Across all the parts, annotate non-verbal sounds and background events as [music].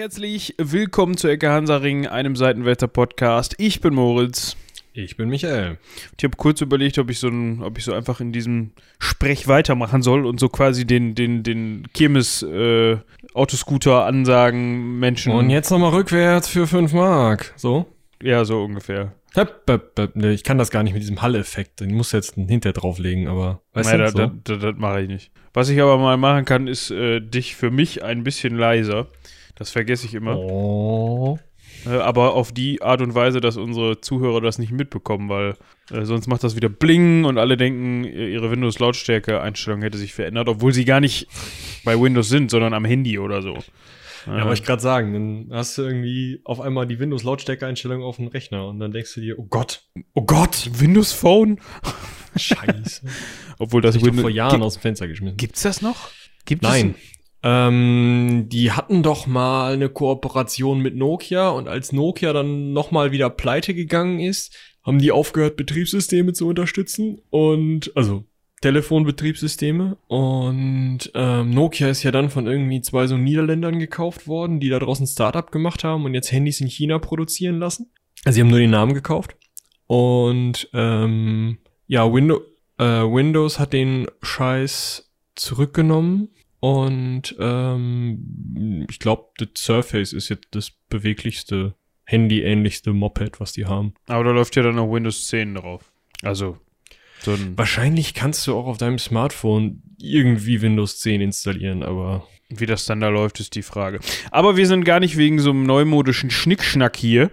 herzlich willkommen zu Ecke Hansaring, einem Seitenwälzer-Podcast. Ich bin Moritz. Ich bin Michael. Ich habe kurz überlegt, ob ich so ein, ob ich so einfach in diesem Sprech weitermachen soll und so quasi den, den, den Kirmes äh, Autoscooter ansagen Menschen. Und jetzt nochmal rückwärts für 5 Mark. So? Ja, so ungefähr. Ich kann das gar nicht mit diesem Hall-Effekt. Den muss jetzt hinter drauflegen, aber weißt Nein, du, so? das, das, das mache ich nicht. Was ich aber mal machen kann, ist äh, dich für mich ein bisschen leiser. Das vergesse ich immer. Oh. Äh, aber auf die Art und Weise, dass unsere Zuhörer das nicht mitbekommen, weil äh, sonst macht das wieder Bling und alle denken, ihre Windows-Lautstärke-Einstellung hätte sich verändert, obwohl sie gar nicht bei Windows sind, sondern am Handy oder so. Ja, wollte ich gerade sagen, dann hast du irgendwie auf einmal die Windows-Lautstärke-Einstellung auf dem Rechner und dann denkst du dir, oh Gott, oh Gott, Windows Phone. Scheiße. [laughs] Obwohl das, das Windows vor Jahren aus dem Fenster geschmissen. Gibt's das noch? Gibt Nein. Ähm, die hatten doch mal eine Kooperation mit Nokia und als Nokia dann nochmal wieder pleite gegangen ist, haben die aufgehört, Betriebssysteme zu unterstützen und, also Telefonbetriebssysteme und ähm, Nokia ist ja dann von irgendwie zwei so Niederländern gekauft worden, die da draußen Startup gemacht haben und jetzt Handys in China produzieren lassen. Also sie haben nur den Namen gekauft und ähm, ja, Windows, äh, Windows hat den Scheiß zurückgenommen und ähm, ich glaube, das Surface ist jetzt das beweglichste, handyähnlichste Moped, was die haben. Aber da läuft ja dann noch Windows 10 drauf. Also so Wahrscheinlich kannst du auch auf deinem Smartphone irgendwie Windows 10 installieren, aber. Wie das dann da läuft, ist die Frage. Aber wir sind gar nicht wegen so einem neumodischen Schnickschnack hier.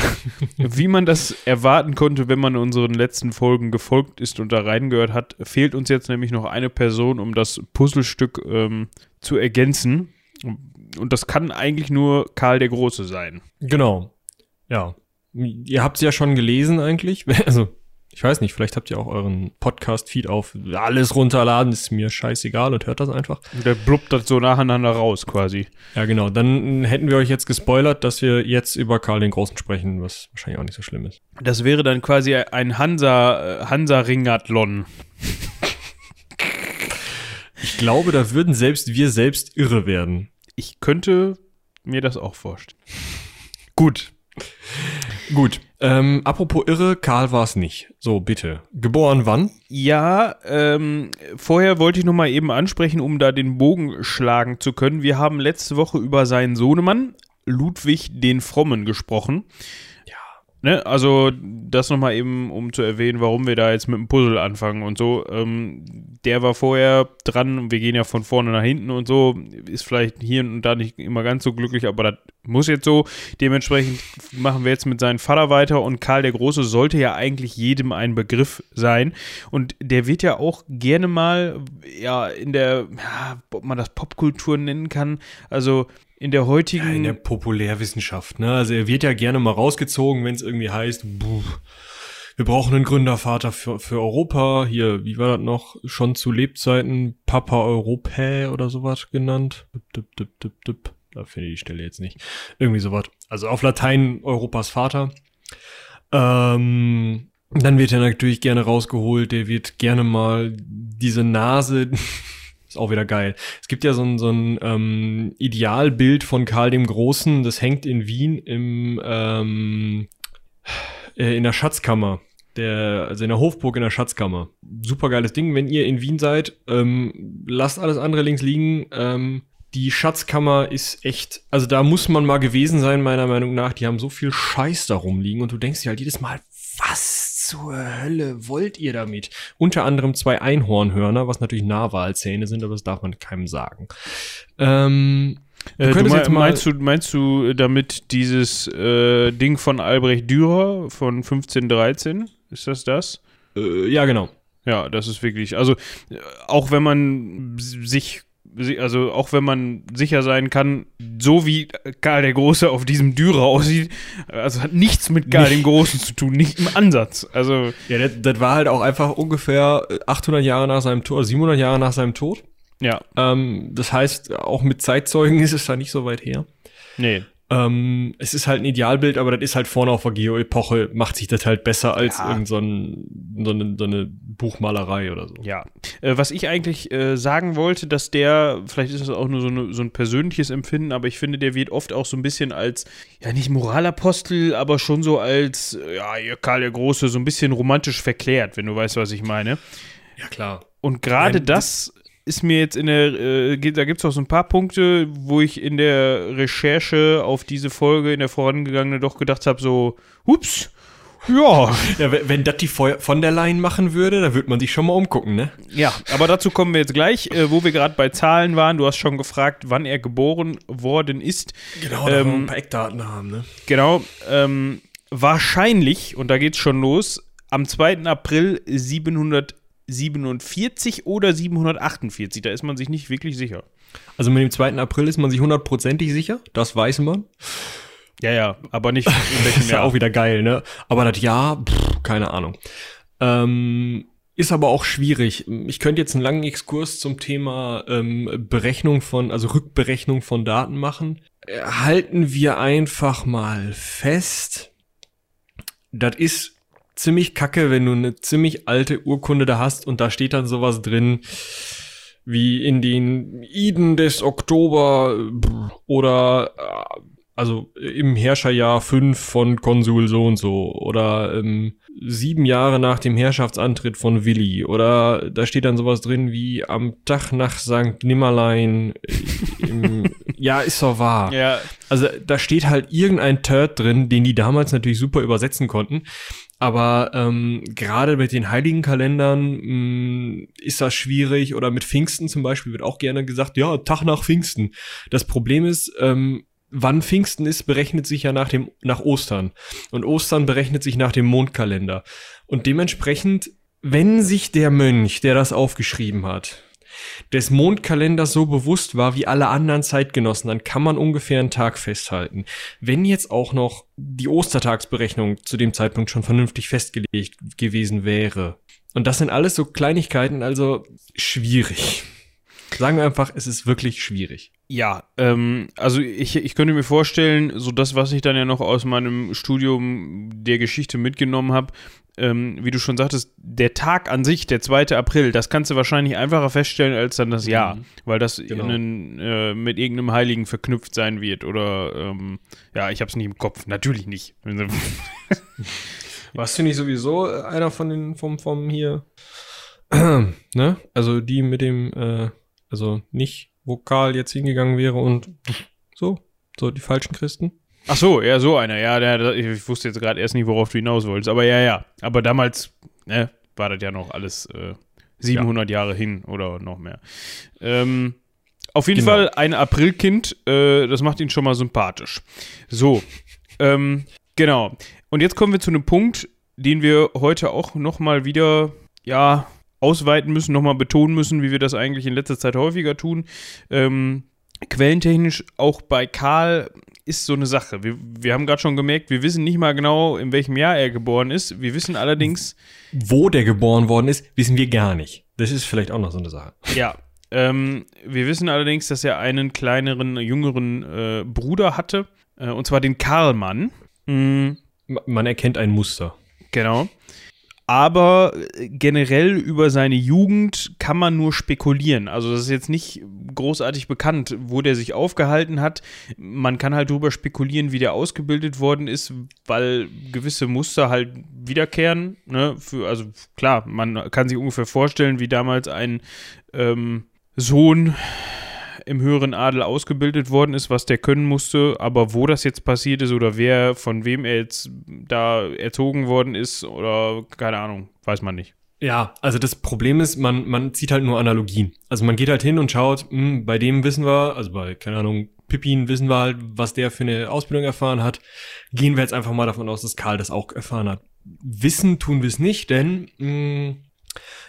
[laughs] Wie man das erwarten konnte, wenn man unseren letzten Folgen gefolgt ist und da reingehört hat, fehlt uns jetzt nämlich noch eine Person, um das Puzzlestück ähm, zu ergänzen. Und das kann eigentlich nur Karl der Große sein. Genau. Ja. Ihr habt es ja schon gelesen eigentlich. [laughs] Also ich weiß nicht, vielleicht habt ihr auch euren Podcast-Feed auf alles runterladen, ist mir scheißegal und hört das einfach. Der blubbt das so nacheinander raus quasi. Ja, genau. Dann hätten wir euch jetzt gespoilert, dass wir jetzt über Karl den Großen sprechen, was wahrscheinlich auch nicht so schlimm ist. Das wäre dann quasi ein Hansa, äh, Hansa-Ringathlon. ich glaube, da würden selbst wir selbst irre werden. Ich könnte mir das auch vorstellen. Gut. Gut. Ähm, apropos irre, Karl war es nicht. So, bitte. Geboren wann? Ja, ähm, vorher wollte ich noch mal eben ansprechen, um da den Bogen schlagen zu können. Wir haben letzte Woche über seinen Sohnemann, Ludwig den Frommen, gesprochen. Ne, also das nochmal eben, um zu erwähnen, warum wir da jetzt mit dem Puzzle anfangen und so. Ähm, der war vorher dran, wir gehen ja von vorne nach hinten und so, ist vielleicht hier und da nicht immer ganz so glücklich, aber das muss jetzt so. Dementsprechend machen wir jetzt mit seinem Vater weiter und Karl der Große sollte ja eigentlich jedem ein Begriff sein. Und der wird ja auch gerne mal, ja, in der, ja, ob man das Popkultur nennen kann, also in der heutigen. Ja, in der Populärwissenschaft, ne? Also er wird ja gerne mal rausgezogen, wenn es irgendwie heißt, buh, wir brauchen einen Gründervater für, für Europa. Hier, wie war das noch? Schon zu Lebzeiten Papa Europäe oder sowas genannt. Dip, dip, dip, dip, Da finde ich die Stelle jetzt nicht. Irgendwie sowas. Also auf Latein Europas Vater. Ähm, dann wird er natürlich gerne rausgeholt. Der wird gerne mal diese Nase ist auch wieder geil. Es gibt ja so ein, so ein ähm, Idealbild von Karl dem Großen, das hängt in Wien im, ähm, äh, in der Schatzkammer. Der, also in der Hofburg in der Schatzkammer. Super geiles Ding. Wenn ihr in Wien seid, ähm, lasst alles andere links liegen. Ähm, die Schatzkammer ist echt, also da muss man mal gewesen sein, meiner Meinung nach. Die haben so viel Scheiß da rumliegen und du denkst dir halt jedes Mal, was zur Hölle wollt ihr damit? Unter anderem zwei Einhornhörner, was natürlich Narwalzähne sind, aber das darf man keinem sagen. Ähm, äh, du, mein, meinst, du, meinst du damit dieses äh, Ding von Albrecht Dürer von 1513? Ist das das? Äh, ja, genau. Ja, das ist wirklich, also äh, auch wenn man sich also auch wenn man sicher sein kann, so wie Karl der Große auf diesem Dürer aussieht, also hat nichts mit Karl dem Großen zu tun, nicht im Ansatz. Also ja, das, das war halt auch einfach ungefähr 800 Jahre nach seinem Tod, 700 Jahre nach seinem Tod. Ja. Ähm, das heißt, auch mit Zeitzeugen [laughs] ist es da nicht so weit her. Nee. Ähm, es ist halt ein Idealbild, aber das ist halt vorne auf der Geo-Epoche, macht sich das halt besser als ja. irgend so, ein, so, eine, so eine Buchmalerei oder so. Ja. Äh, was ich eigentlich äh, sagen wollte, dass der, vielleicht ist das auch nur so, eine, so, ein persönliches Empfinden, aber ich finde, der wird oft auch so ein bisschen als, ja, nicht Moralapostel, aber schon so als, ja, Karl der Große, so ein bisschen romantisch verklärt, wenn du weißt, was ich meine. Ja, klar. Und gerade das ist mir jetzt in der, äh, da gibt es auch so ein paar Punkte, wo ich in der Recherche auf diese Folge, in der vorangegangenen, doch gedacht habe, so, hups, ja. [laughs] ja wenn das die von der Leyen machen würde, dann würde man sich schon mal umgucken, ne? Ja, aber dazu kommen wir jetzt gleich, äh, wo wir gerade bei Zahlen waren. Du hast schon gefragt, wann er geboren worden ist. Genau, da ähm, wir ein paar Eckdaten haben, ne? Genau. Ähm, wahrscheinlich, und da geht's schon los, am 2. April 700 747 oder 748. Da ist man sich nicht wirklich sicher. Also mit dem 2. April ist man sich hundertprozentig sicher, das weiß man. Ja, ja, aber nicht [laughs] ist ja auch wieder geil, ne? Aber das Jahr, pff, keine Ahnung. Ähm, ist aber auch schwierig. Ich könnte jetzt einen langen Exkurs zum Thema ähm, Berechnung von, also Rückberechnung von Daten machen. Halten wir einfach mal fest. Das ist ziemlich kacke, wenn du eine ziemlich alte Urkunde da hast und da steht dann sowas drin wie in den Iden des Oktober oder äh, also im Herrscherjahr 5 von Konsul so und so oder ähm, sieben Jahre nach dem Herrschaftsantritt von Willi oder da steht dann sowas drin wie am Tag nach St. Nimmerlein äh, im, [laughs] ja ist doch wahr ja. also da steht halt irgendein Turd drin den die damals natürlich super übersetzen konnten aber ähm, gerade mit den heiligen Kalendern mh, mm, ist das schwierig. Oder mit Pfingsten zum Beispiel wird auch gerne gesagt, ja, Tag nach Pfingsten. Das Problem ist, ähm, wann Pfingsten ist, berechnet sich ja nach dem, nach Ostern. Und Ostern berechnet sich nach dem Mondkalender. Und dementsprechend, wenn sich der Mönch, der das aufgeschrieben hat, des Mondkalenders so bewusst war wie alle anderen Zeitgenossen, dann kann man ungefähr einen Tag festhalten. Wenn jetzt auch noch die Ostertagsberechnung zu dem Zeitpunkt schon vernünftig festgelegt gewesen wäre. Und das sind alles so Kleinigkeiten, also schwierig. Sagen wir einfach, es ist wirklich schwierig. Ja, ähm, also ich, ich könnte mir vorstellen, so das, was ich dann ja noch aus meinem Studium der Geschichte mitgenommen habe, ähm, wie du schon sagtest, der Tag an sich, der 2. April, das kannst du wahrscheinlich einfacher feststellen als dann das Jahr, mhm. weil das genau. in, äh, mit irgendeinem Heiligen verknüpft sein wird. Oder ähm, ja, ich habe es nicht im Kopf, natürlich nicht. [laughs] Warst du nicht sowieso einer von den vom vom hier? [clears throat] ne? Also die mit dem, äh, also nicht Vokal jetzt hingegangen wäre und so, so die falschen Christen. Ach so, ja, so einer. Ja, der, ich wusste jetzt gerade erst nicht, worauf du hinaus wolltest. Aber ja, ja. Aber damals ne, war das ja noch alles äh, 700 ja. Jahre hin oder noch mehr. Ähm, auf jeden genau. Fall ein Aprilkind. Äh, das macht ihn schon mal sympathisch. So. [laughs] ähm, genau. Und jetzt kommen wir zu einem Punkt, den wir heute auch noch mal wieder, ja, ausweiten müssen, noch mal betonen müssen, wie wir das eigentlich in letzter Zeit häufiger tun. Ähm, quellentechnisch auch bei Karl ist so eine Sache. Wir, wir haben gerade schon gemerkt, wir wissen nicht mal genau, in welchem Jahr er geboren ist. Wir wissen allerdings. Wo der geboren worden ist, wissen wir gar nicht. Das ist vielleicht auch noch so eine Sache. Ja. Ähm, wir wissen allerdings, dass er einen kleineren, jüngeren äh, Bruder hatte. Äh, und zwar den Karlmann. Mhm. Man erkennt ein Muster. Genau aber äh, generell über seine Jugend kann man nur spekulieren. Also das ist jetzt nicht großartig bekannt, wo der sich aufgehalten hat. Man kann halt darüber spekulieren, wie der ausgebildet worden ist, weil gewisse Muster halt wiederkehren. Ne? Für, also klar, man kann sich ungefähr vorstellen, wie damals ein ähm, Sohn im höheren Adel ausgebildet worden ist, was der können musste, aber wo das jetzt passiert ist oder wer, von wem er jetzt da erzogen worden ist oder keine Ahnung, weiß man nicht. Ja, also das Problem ist, man, man zieht halt nur Analogien. Also man geht halt hin und schaut, mh, hm, bei dem wissen wir, also bei, keine Ahnung, Pippin wissen wir halt, was der für eine Ausbildung erfahren hat. Gehen wir jetzt einfach mal davon aus, dass Karl das auch erfahren hat. Wissen tun wir es nicht, denn mh, hm,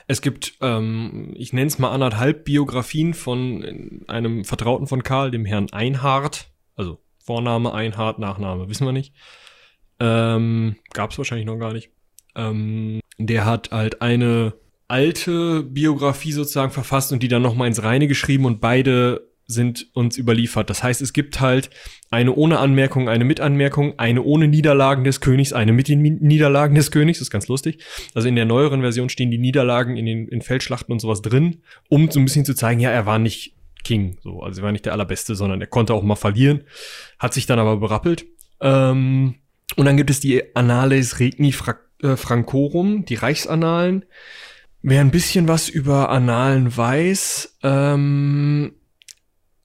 es gibt, ähm, ich nenne es mal anderthalb Biografien von einem Vertrauten von Karl, dem Herrn Einhard. Also Vorname Einhard, Nachname, wissen wir nicht. Ähm, Gab es wahrscheinlich noch gar nicht. Ähm, der hat halt eine alte Biografie sozusagen verfasst und die dann nochmal ins Reine geschrieben und beide sind uns überliefert. Das heißt, es gibt halt eine ohne Anmerkung, eine mit Anmerkung, eine ohne Niederlagen des Königs, eine mit den Niederlagen des Königs. Das ist ganz lustig. Also in der neueren Version stehen die Niederlagen in den in Feldschlachten und sowas drin, um so ein bisschen zu zeigen, ja, er war nicht King, so, also er war nicht der allerbeste, sondern er konnte auch mal verlieren, hat sich dann aber berappelt. Ähm, und dann gibt es die Annales Regni äh, Francorum, die Reichsannalen. Wer ein bisschen was über Annalen weiß, ähm,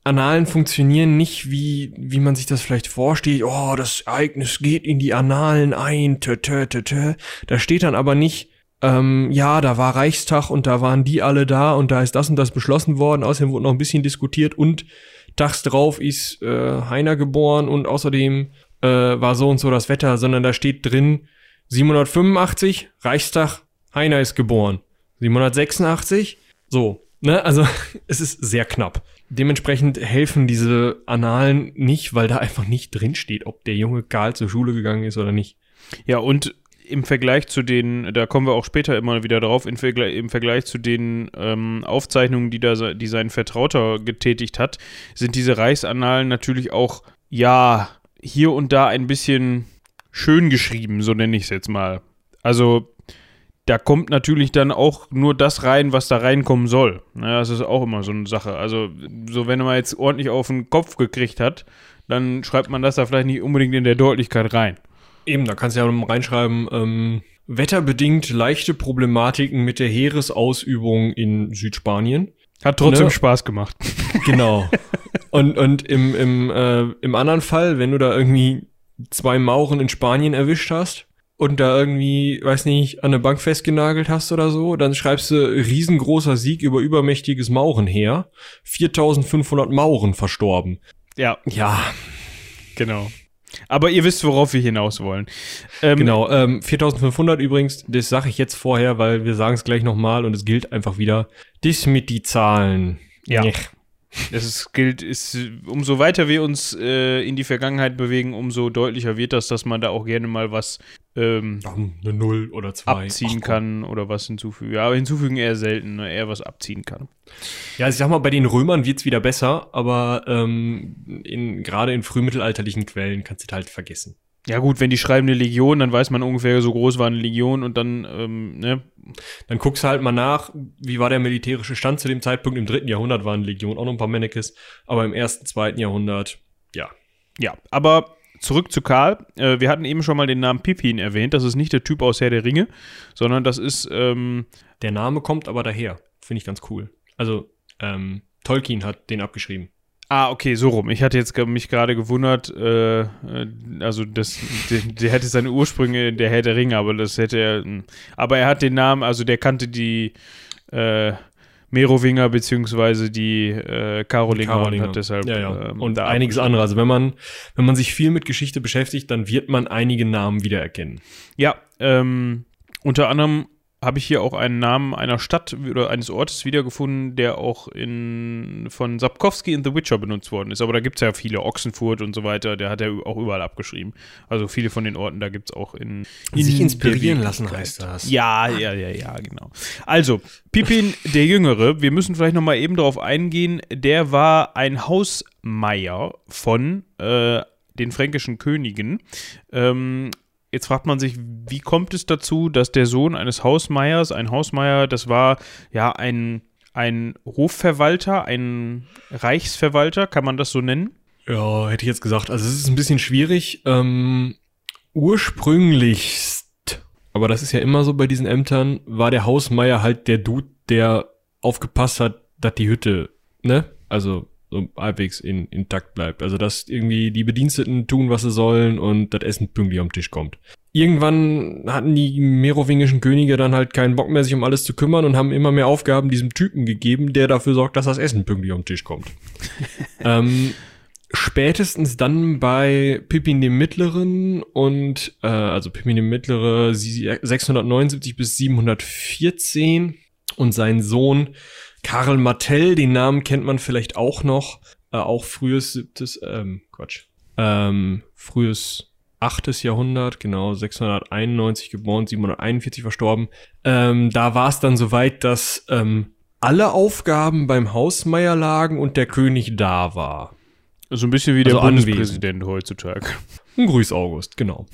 Annalen funktionieren nicht wie, wie man sich das vielleicht vorstellt. Oh, das Ereignis geht in die Annalen ein. Tö, tö, tö, tö. Da steht dann aber nicht, ähm, ja, da war Reichstag und da waren die alle da und da ist das und das beschlossen worden. Außerdem wurde noch ein bisschen diskutiert und tags drauf ist äh, Heiner geboren und außerdem äh, war so und so das Wetter, sondern da steht drin 785 Reichstag, Heiner ist geboren. 786, so, ne? Also [laughs] es ist sehr knapp. Dementsprechend helfen diese Annalen nicht, weil da einfach nicht drin steht, ob der junge Karl zur Schule gegangen ist oder nicht. Ja, und im Vergleich zu den, da kommen wir auch später immer wieder drauf, im, Vergleich, im Vergleich zu den ähm, Aufzeichnungen, die, da, die sein Vertrauter getätigt hat, sind diese Reichsannalen natürlich auch, ja, hier und da ein bisschen schön geschrieben, so nenne ich es jetzt mal. Also da kommt natürlich dann auch nur das rein, was da reinkommen soll. Ja, das ist auch immer so eine Sache. Also, so wenn man jetzt ordentlich auf den Kopf gekriegt hat, dann schreibt man das da vielleicht nicht unbedingt in der Deutlichkeit rein. Eben, da kannst du ja reinschreiben, ähm, wetterbedingt leichte Problematiken mit der Heeresausübung in Südspanien. Hat trotzdem ne? Spaß gemacht. [laughs] Genau. [laughs] Und, und im, im, äh, im anderen Fall, wenn du da irgendwie zwei Mauren in Spanien erwischt hast, und da irgendwie, weiß nicht, an eine Bank festgenagelt hast oder so, dann schreibst du riesengroßer Sieg über übermächtiges Maurenheer. 4500 Mauren verstorben. Ja. Ja. Genau. Aber ihr wisst, worauf wir hinaus wollen. Ähm, genau, ähm, 4500 übrigens, das sage ich jetzt vorher, weil wir sagen es gleich nochmal und es gilt einfach wieder. Das mit die Zahlen. Ja. Nech. Es gilt, ist, umso weiter wir uns äh, in die Vergangenheit bewegen, umso deutlicher wird das, dass man da auch gerne mal was ähm, eine Null oder zwei abziehen Ach, kann oder was hinzufügen. Ja, aber hinzufügen eher selten, ne? eher was abziehen kann. Ja, ich sag mal, bei den Römern wird's wieder besser, aber ähm, in, gerade in frühmittelalterlichen Quellen kannst du das halt vergessen. Ja gut, wenn die schreiben eine Legion, dann weiß man ungefähr, so groß war eine Legion und dann, ähm, ne. Dann guckst du halt mal nach, wie war der militärische Stand zu dem Zeitpunkt. Im dritten Jahrhundert waren Legion auch noch ein paar Mannekes, aber im ersten, zweiten Jahrhundert, ja. Ja, aber zurück zu Karl. Äh, wir hatten eben schon mal den Namen Pippin erwähnt. Das ist nicht der Typ aus Herr der Ringe, sondern das ist, ähm, Der Name kommt aber daher. Finde ich ganz cool. Also, ähm, Tolkien hat den abgeschrieben. Ah, okay, so rum. Ich hatte jetzt mich gerade gewundert, äh, äh, also das, der, der, hätte seine Ursprünge in der Herr der Ringe, aber das hätte er, hm. aber er hat den Namen, also der kannte die äh, Merowinger beziehungsweise die äh, Karolinger, Karolinger. und hat deshalb ja, ja. Ähm, und einiges andere. Also wenn man wenn man sich viel mit Geschichte beschäftigt, dann wird man einige Namen wiedererkennen. Ja, ähm, unter anderem habe ich hier auch einen Namen einer Stadt oder eines Ortes wiedergefunden, der auch in, von Sapkowski in The Witcher benutzt worden ist. Aber da gibt es ja viele, Ochsenfurt und so weiter, der hat ja auch überall abgeschrieben. Also viele von den Orten, da gibt es auch in, in. Sich inspirieren lassen heißt das. Ja, ja, ja, ja, genau. Also, Pippin der Jüngere, wir müssen vielleicht nochmal eben darauf eingehen, der war ein Hausmeier von äh, den fränkischen Königen. Ähm, Jetzt fragt man sich, wie kommt es dazu, dass der Sohn eines Hausmeiers, ein Hausmeier, das war ja ein, ein Hofverwalter, ein Reichsverwalter, kann man das so nennen? Ja, hätte ich jetzt gesagt. Also es ist ein bisschen schwierig. Ähm, ursprünglichst, aber das ist ja immer so bei diesen Ämtern, war der Hausmeier halt der Dude, der aufgepasst hat, dass die Hütte, ne? Also so halbwegs in, intakt bleibt. Also dass irgendwie die Bediensteten tun, was sie sollen und das Essen pünktlich am Tisch kommt. Irgendwann hatten die merowingischen Könige dann halt keinen Bock mehr, sich um alles zu kümmern und haben immer mehr Aufgaben diesem Typen gegeben, der dafür sorgt, dass das Essen pünktlich am Tisch kommt. [laughs] ähm, spätestens dann bei Pippin dem Mittleren und äh, also Pippin dem Mittlere 679 bis 714 und sein Sohn Karl Martell, den Namen kennt man vielleicht auch noch. Äh, auch frühes siebtes, ähm, Quatsch. Ähm, frühes achtes Jahrhundert, genau, 691 geboren, 741 verstorben. Ähm, da war es dann soweit, dass ähm, alle Aufgaben beim Hausmeier lagen und der König da war. So ein bisschen wie der Also Bundespräsident heutzutage. Ein Grüß August, genau.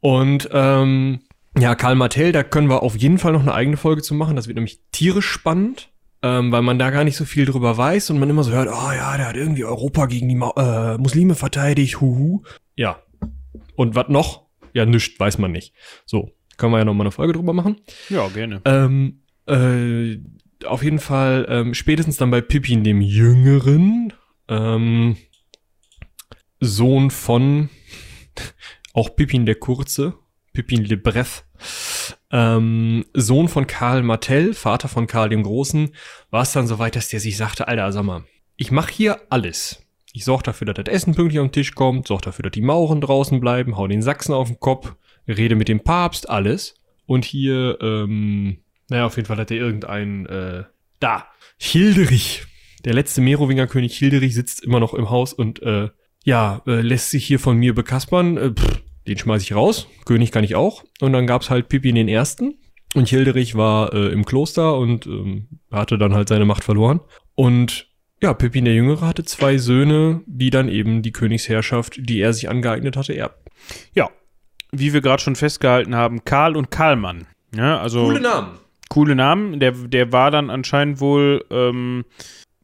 Und ähm, ja, Karl Martell, da können wir auf jeden Fall noch eine eigene Folge zu machen. Das wird nämlich tierisch spannend, ähm, weil man da gar nicht so viel drüber weiß und man immer so hört, oh ja, der hat irgendwie Europa gegen die Ma äh, Muslime verteidigt, huhu. Ja. Und was noch? Ja, nischt, weiß man nicht. So, können wir ja noch mal eine Folge drüber machen. Ja, gerne. Ähm, äh, auf jeden Fall ähm, spätestens dann bei Pippin dem Jüngeren, ähm, Sohn von [laughs] auch Pippin der Kurze, Pippin le Bref, ähm, Sohn von Karl Martell, Vater von Karl dem Großen, war es dann so weit, dass der sich sagte, Alter, sag mal, ich mache hier alles. Ich sorge dafür, dass das Essen pünktlich den Tisch kommt, sorge dafür, dass die Mauren draußen bleiben, hau den Sachsen auf den Kopf, rede mit dem Papst, alles. Und hier, ähm, naja, auf jeden Fall hat er irgendein, äh, da, Hilderich, der letzte Merowinger König Hilderich sitzt immer noch im Haus und, äh, ja, äh, lässt sich hier von mir bekaspern, äh, pff, den schmeiß ich raus, König kann ich auch. Und dann gab's halt Pippin den Ersten und Hilderich war äh, im Kloster und ähm, hatte dann halt seine Macht verloren. Und ja, Pippin der Jüngere hatte zwei Söhne, die dann eben die Königsherrschaft, die er sich angeeignet hatte, erbten. Ja, wie wir gerade schon festgehalten haben, Karl und Karlmann. Ja, also Namen. coole Namen. Der, der war dann anscheinend wohl ähm,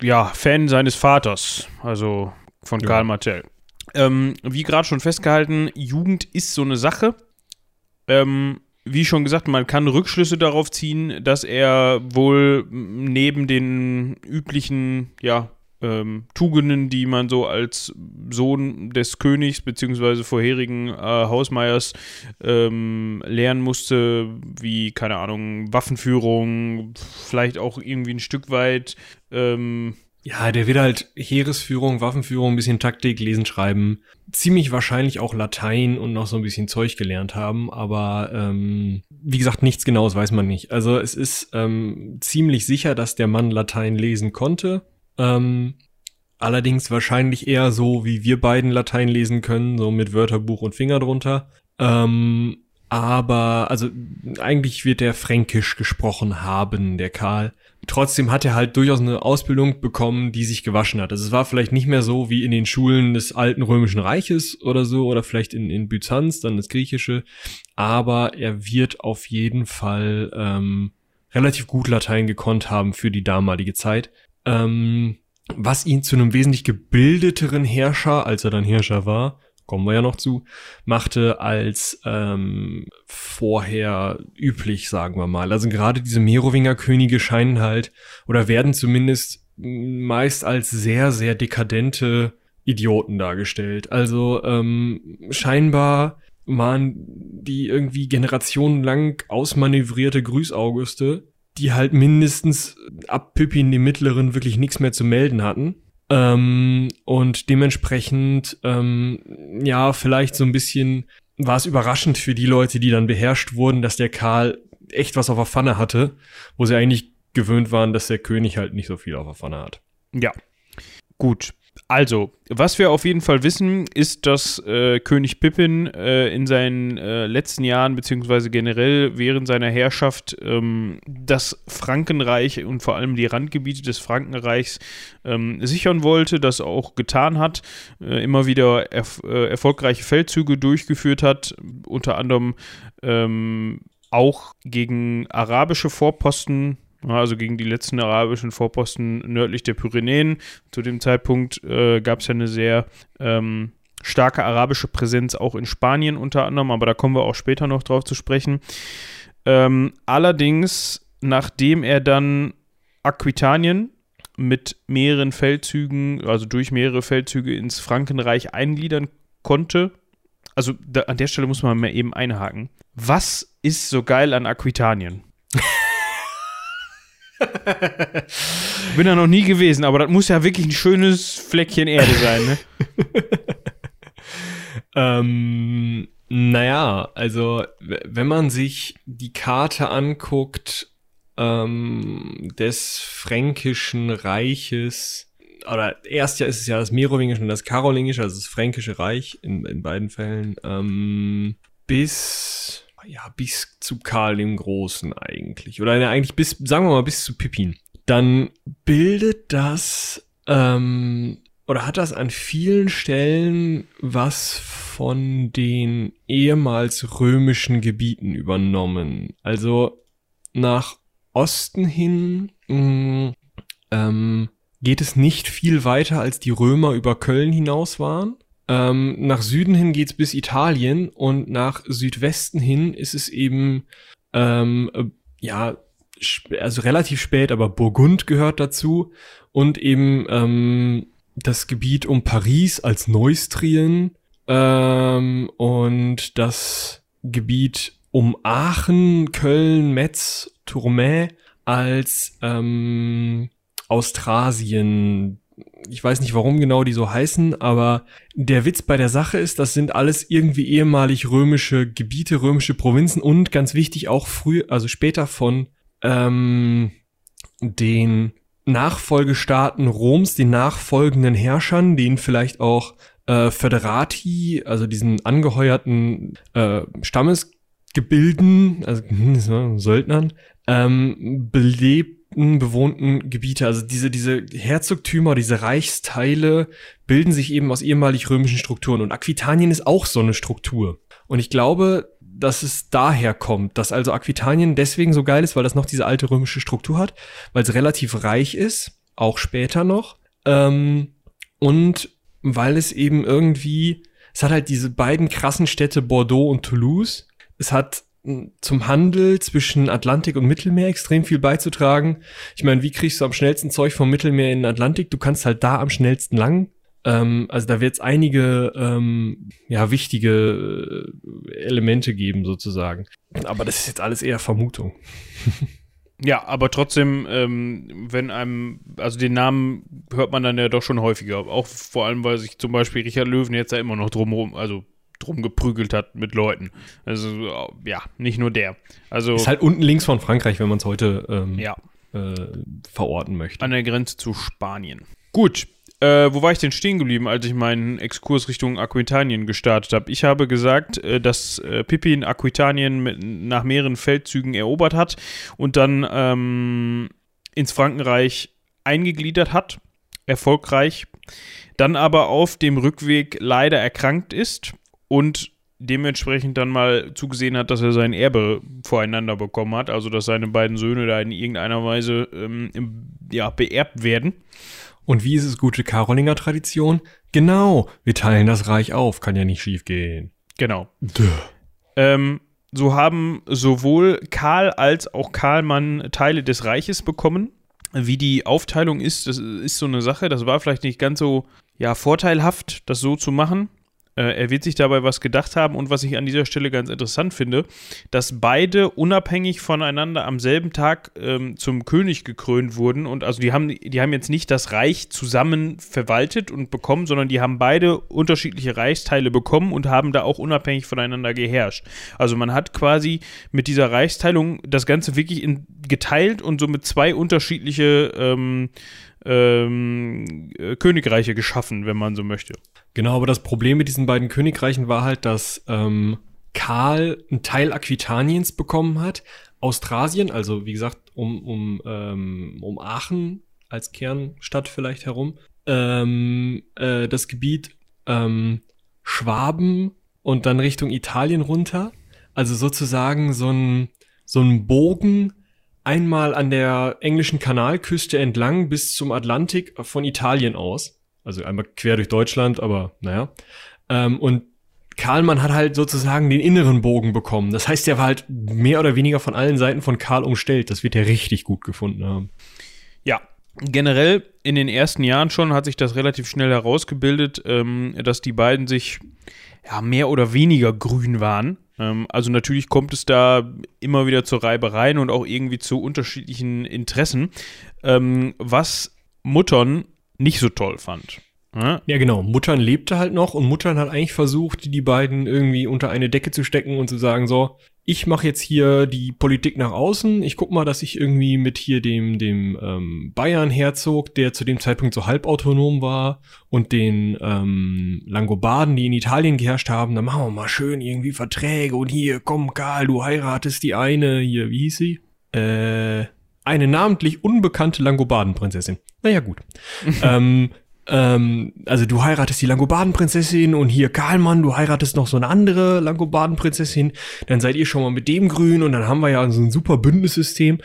ja, Fan seines Vaters, also von Ja. Karl Martell. Ähm, wie gerade schon festgehalten, Jugend ist so eine Sache. Ähm, wie schon gesagt, man kann Rückschlüsse darauf ziehen, dass er wohl neben den üblichen, ja, ähm, Tugenden, die man so als Sohn des Königs beziehungsweise vorherigen äh, Hausmeiers ähm, lernen musste, wie, keine Ahnung, Waffenführung, vielleicht auch irgendwie ein Stück weit, ähm, Ja, der wird halt Heeresführung, Waffenführung, ein bisschen Taktik, Lesen, Schreiben, ziemlich wahrscheinlich auch Latein und noch so ein bisschen Zeug gelernt haben, aber ähm, wie gesagt, nichts Genaues weiß man nicht. Also es ist ähm, ziemlich sicher, dass der Mann Latein lesen konnte. Ähm, allerdings wahrscheinlich eher so, wie wir beiden Latein lesen können, so mit Wörterbuch und Finger drunter. Ähm, aber, also eigentlich wird er Fränkisch gesprochen haben, der Karl. Trotzdem hat er halt durchaus eine Ausbildung bekommen, die sich gewaschen hat. Also es war vielleicht nicht mehr so wie in den Schulen des alten römischen Reiches oder so, oder vielleicht in, in Byzanz, dann das Griechische. Aber er wird auf jeden Fall ähm, relativ gut Latein gekonnt haben für die damalige Zeit. Ähm, was ihn zu einem wesentlich gebildeteren Herrscher, als er dann Herrscher war, kommen wir ja noch zu, machte als ähm, vorher üblich, sagen wir mal. Also gerade diese Merowinger Könige scheinen halt oder werden zumindest meist als sehr, sehr dekadente Idioten dargestellt. Also ähm, scheinbar waren die irgendwie generationenlang ausmanövrierte Grüßauguste, die halt mindestens ab Pippin dem Mittleren wirklich nichts mehr zu melden hatten. Ähm, und dementsprechend, ähm, ja, vielleicht so ein bisschen war es überraschend für die Leute, die dann beherrscht wurden, dass der Karl echt was auf der Pfanne hatte, wo sie eigentlich gewöhnt waren, dass der König halt nicht so viel auf der Pfanne hat. Ja. Gut. Also, was wir auf jeden Fall wissen, ist, dass äh, König Pippin äh, in seinen äh, letzten Jahren, beziehungsweise generell während seiner Herrschaft, ähm, das Frankenreich und vor allem die Randgebiete des Frankenreichs ähm, sichern wollte, das auch getan hat, äh, immer wieder erf äh, erfolgreiche Feldzüge durchgeführt hat, unter anderem ähm, auch gegen arabische Vorposten also gegen die letzten arabischen Vorposten nördlich der Pyrenäen. Zu dem Zeitpunkt äh, gab es ja eine sehr ähm, starke arabische Präsenz auch in Spanien unter anderem, aber da kommen wir auch später noch drauf zu sprechen. Ähm, allerdings, nachdem er dann Aquitanien mit mehreren Feldzügen, also durch mehrere Feldzüge ins Frankenreich eingliedern konnte, also da, an der Stelle muss man mal eben einhaken. Was ist so geil an Aquitanien? [laughs] Bin da noch nie gewesen, aber das muss ja wirklich ein schönes Fleckchen Erde sein, ne? [laughs] Ähm, naja, also wenn man sich die Karte anguckt ähm, des Fränkischen Reiches, oder erst ja ist es ja das Merowingische und das Karolingische, also das Fränkische Reich in, in beiden Fällen, ähm, bis, ja, bis zu Karl dem Großen eigentlich. Oder eigentlich bis, sagen wir mal, bis zu Pippin. dann bildet das ähm, oder hat das an vielen Stellen was von den ehemals römischen Gebieten übernommen. Also nach Osten hin mh, mm, ähm, geht es nicht viel weiter, als die Römer über Köln hinaus waren. Ähm, nach Süden hin geht's bis Italien und nach Südwesten hin ist es eben ähm, äh, ja also relativ spät, aber Burgund gehört dazu und eben ähm, das Gebiet um Paris als Neustrien ähm, und das Gebiet um Aachen, Köln, Metz, Tourmet als ähm, Austrasien. Ich weiß nicht, warum genau die so heißen, aber der Witz bei der Sache ist, das sind alles irgendwie ehemalig römische Gebiete, römische Provinzen und ganz wichtig auch früh, also später von ähm, den Nachfolgestaaten Roms, den nachfolgenden Herrschern, denen vielleicht auch äh, Föderati, also diesen angeheuerten äh, Stammesgebilden, also hm, Söldnern, ähm, belebten, bewohnten Gebiete. Also diese, diese Herzogtümer, diese Reichsteile bilden sich eben aus ehemalig römischen Strukturen. Und Aquitanien ist auch so eine Struktur. Und ich glaube, dass es daher kommt, dass also Aquitanien deswegen so geil ist, weil das noch diese alte römische Struktur hat, weil es relativ reich ist, auch später noch. Ähm, und weil es eben irgendwie, es hat halt diese beiden krassen Städte Bordeaux und Toulouse. Es hat zum Handel zwischen Atlantik und Mittelmeer extrem viel beizutragen. Ich meine, wie kriegst du am schnellsten Zeug vom Mittelmeer in den Atlantik? Du kannst halt da am schnellsten lang. Ähm, also da wird es einige ähm, ja wichtige äh, Elemente geben sozusagen. Aber das ist jetzt alles eher Vermutung. [laughs] Ja, aber trotzdem, ähm, wenn einem, also den Namen hört man dann ja doch schon häufiger. Auch vor allem, weil sich zum Beispiel Richard Löwen jetzt ja immer noch drumherum, also drum geprügelt hat mit Leuten. Also ja, nicht nur der. Also ist halt unten links von Frankreich, wenn man es heute ähm, ja. äh, verorten möchte. An der Grenze zu Spanien. Gut, äh, wo war ich denn stehen geblieben, als ich meinen Exkurs Richtung Aquitanien gestartet habe? Ich habe gesagt, äh, dass äh, Pippin Aquitanien mit, nach mehreren Feldzügen erobert hat und dann ähm, ins Frankenreich eingegliedert hat, erfolgreich, dann aber auf dem Rückweg leider erkrankt ist und dementsprechend dann mal zugesehen hat, dass er sein Erbe voreinander bekommen hat, also dass seine beiden Söhne da in irgendeiner Weise ähm, ja, beerbt werden. Und wie ist es gute Karolinger Tradition? Genau, wir teilen das Reich auf, kann ja nicht schief gehen. Genau. Ähm, so haben sowohl Karl als auch Karlmann Teile des Reiches bekommen. Wie die Aufteilung ist, das ist so eine Sache, das war vielleicht nicht ganz so ja, vorteilhaft, das so zu machen. Äh, er wird sich dabei was gedacht haben und was ich an dieser Stelle ganz interessant finde, dass beide unabhängig voneinander am selben Tag ähm, zum König gekrönt wurden und also die haben, die haben jetzt nicht das Reich zusammen verwaltet und bekommen, sondern die haben beide unterschiedliche Reichsteile bekommen und haben da auch unabhängig voneinander geherrscht. Also man hat quasi mit dieser Reichsteilung das Ganze wirklich in, geteilt und somit zwei unterschiedliche ähm, ähm, äh, Königreiche geschaffen, wenn man so möchte. Genau, aber das Problem mit diesen beiden Königreichen war halt, dass ähm, Karl einen Teil Aquitaniens bekommen hat, Austrasien, also wie gesagt um, um, ähm, um Aachen als Kernstadt vielleicht herum, ähm, äh, das Gebiet ähm, Schwaben und dann Richtung Italien runter. Also sozusagen so ein, so ein Bogen einmal an der englischen Kanalküste entlang bis zum Atlantik von Italien aus. Also einmal quer durch Deutschland, aber naja. Ähm, und Karlmann hat halt sozusagen den inneren Bogen bekommen. Das heißt, er war halt mehr oder weniger von allen Seiten von Karl umstellt. Das wird er richtig gut gefunden haben. Ja, generell in den ersten Jahren schon hat sich das relativ schnell herausgebildet, ähm, dass die beiden sich ja mehr oder weniger grün waren. Ähm, also natürlich kommt es da immer wieder zu Reibereien und auch irgendwie zu unterschiedlichen Interessen, ähm, was Muttern nicht so toll fand. Ja? genau. Muttern lebte halt noch und Muttern hat eigentlich versucht, die beiden irgendwie unter eine Decke zu stecken und zu sagen, so, ich mache jetzt hier die Politik nach außen. Ich guck mal, dass ich irgendwie mit hier dem, dem ähm, Bayern-Herzog, der zu dem Zeitpunkt so halbautonom war, und den ähm, Langobarden, die in Italien geherrscht haben, dann machen wir mal schön irgendwie Verträge und hier, komm, Karl, du heiratest die eine, hier, wie hieß sie? Äh, eine namentlich unbekannte Langobardenprinzessin. Naja, gut. [laughs] ähm, ähm, also du heiratest die Langobardenprinzessin und hier Karlmann, du heiratest noch so eine andere Langobardenprinzessin, dann seid ihr schon mal mit dem grün und dann haben wir ja so ein super Bündnissystem.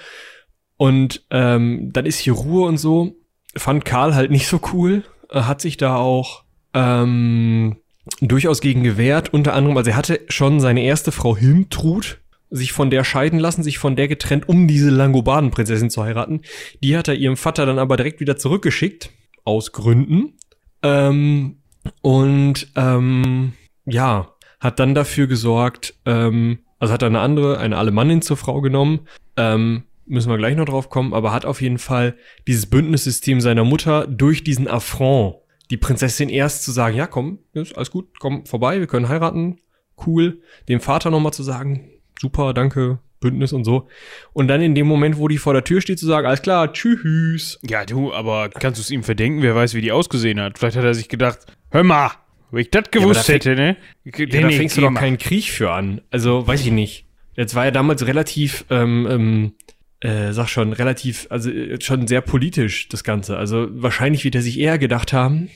Und ähm, dann ist hier Ruhe und so. Fand Karl halt nicht so cool. Hat sich da auch ähm, durchaus gegen gewehrt. Unter anderem, also er hatte schon seine erste Frau Hilmtrud sich von der scheiden lassen, sich von der getrennt, um diese Langobardenprinzessin zu heiraten. Die hat er ihrem Vater dann aber direkt wieder zurückgeschickt aus Gründen. Ähm, und ähm, ja, hat dann dafür gesorgt, ähm, also hat er eine andere, eine Alemannin zur Frau genommen, ähm, müssen wir gleich noch drauf kommen, aber hat auf jeden Fall dieses Bündnissystem seiner Mutter durch diesen Affront, die Prinzessin erst zu sagen, ja komm, ist alles gut, komm vorbei, wir können heiraten, cool, dem Vater nochmal zu sagen, super, danke, Bündnis und so. Und dann in dem Moment, wo die vor der Tür steht, zu sagen, alles klar, tschüss. Ja, du, aber kannst du es ihm verdenken? Wer weiß, wie die ausgesehen hat. Vielleicht hat er sich gedacht, hör mal, wenn ich das gewusst ja, da hätte, ne? Ja, da fängst du doch keinen Krieg für an. Also, weiß ich nicht. Jetzt war ja damals relativ, ähm, ähm, äh, sag schon, relativ, also äh, schon sehr politisch, das Ganze. Also wahrscheinlich wird er sich eher gedacht haben,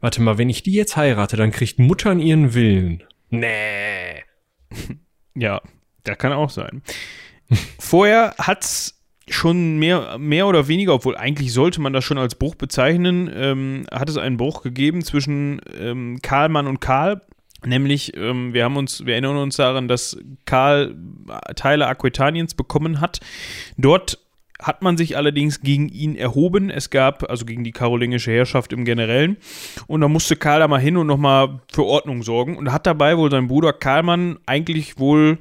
warte mal, wenn ich die jetzt heirate, dann kriegt Mutter ihren Willen. Nee. [laughs] ja, der kann auch sein. Vorher hat es schon mehr, mehr oder weniger, obwohl eigentlich sollte man das schon als Bruch bezeichnen, ähm, hat es einen Bruch gegeben zwischen ähm, Karlmann und Karl. Nämlich, ähm, wir haben uns, wir erinnern uns daran, dass Karl Teile Aquitaniens bekommen hat. Dort hat man sich allerdings gegen ihn erhoben. Es gab, also gegen die karolingische Herrschaft im Generellen. Und da musste Karl da mal hin und nochmal für Ordnung sorgen. Und hat dabei wohl sein Bruder Karlmann eigentlich wohl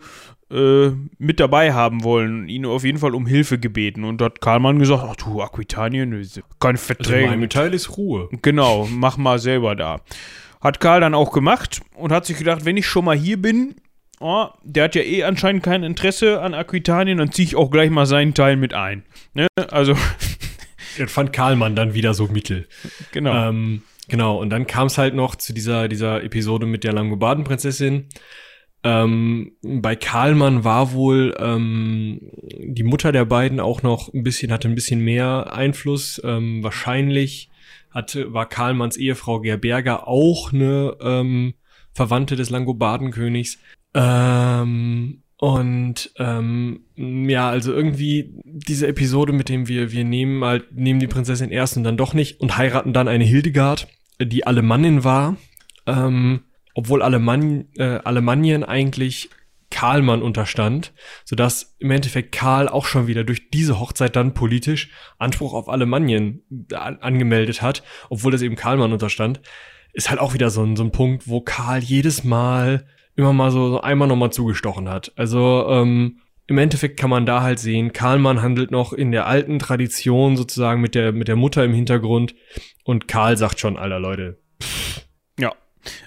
äh, mit dabei haben wollen, ihn auf jeden Fall um Hilfe gebeten. Und da hat Karlmann gesagt, ach du, Aquitanien, keine Verträge. Also mein Teil ist Ruhe. Genau, mach mal selber da. Hat Karl dann auch gemacht und hat sich gedacht, wenn ich schon mal hier bin, oh, der hat ja eh anscheinend kein Interesse an Aquitanien, dann ziehe ich auch gleich mal seinen Teil mit ein. Ne? Also. [laughs] Das fand Karlmann dann wieder so mittel. Genau. Ähm, genau, und dann kam es halt noch zu dieser, dieser Episode mit der Langobardenprinzessin. Ähm, bei Karlmann war wohl ähm, die Mutter der beiden auch noch ein bisschen, hatte ein bisschen mehr Einfluss. Ähm, wahrscheinlich hatte, war Karlmanns Ehefrau Gerberga auch eine ähm, Verwandte des Langobardenkönigs. Ähm, und ähm, ja, also irgendwie diese Episode, mit dem wir, wir nehmen halt, nehmen die Prinzessin erst und dann doch nicht und heiraten dann eine Hildegard, die Alemannin war. Ähm, obwohl Alemann, äh, Alemannien eigentlich Karlmann unterstand, sodass im Endeffekt Karl auch schon wieder durch diese Hochzeit dann politisch Anspruch auf Alemannien an angemeldet hat, obwohl das eben Karlmann unterstand, ist halt auch wieder so ein, so ein Punkt, wo Karl jedes Mal immer mal so, so einmal nochmal zugestochen hat. Also ähm, im Endeffekt kann man da halt sehen, Karlmann handelt noch in der alten Tradition sozusagen mit der, mit der Mutter im Hintergrund und Karl sagt schon, aller Leute,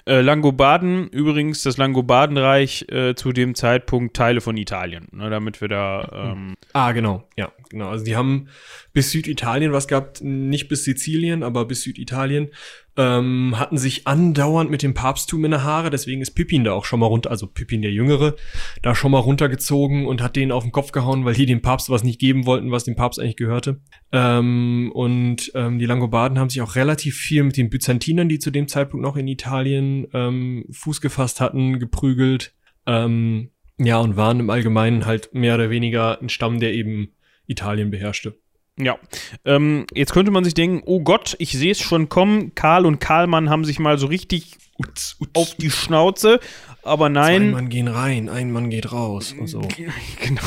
äh, Langobarden, übrigens das Langobardenreich äh, zu dem Zeitpunkt Teile von Italien, ne, damit wir da. Ähm ah, genau, ja, genau. Also die haben bis Süditalien was gehabt, nicht bis Sizilien, aber bis Süditalien ähm, hatten sich andauernd mit dem Papsttum in der Haare, deswegen ist Pippin da auch schon mal runter, also Pippin der Jüngere, da schon mal runtergezogen und hat denen auf den Kopf gehauen, weil die dem Papst was nicht geben wollten, was dem Papst eigentlich gehörte. Ähm, und ähm, die Langobarden haben sich auch relativ viel mit den Byzantinern, die zu dem Zeitpunkt noch in Italien ähm, Fuß gefasst hatten, geprügelt. Ähm, ja, und waren im Allgemeinen halt mehr oder weniger ein Stamm, der eben Italien beherrschte. Ja, ähm, jetzt könnte man sich denken, oh Gott, ich sehe es schon kommen, Karl und Karlmann haben sich mal so richtig utz, utz. auf die Schnauze, aber nein. Ein Mann gehen rein, ein Mann geht raus und so. [laughs] Genau.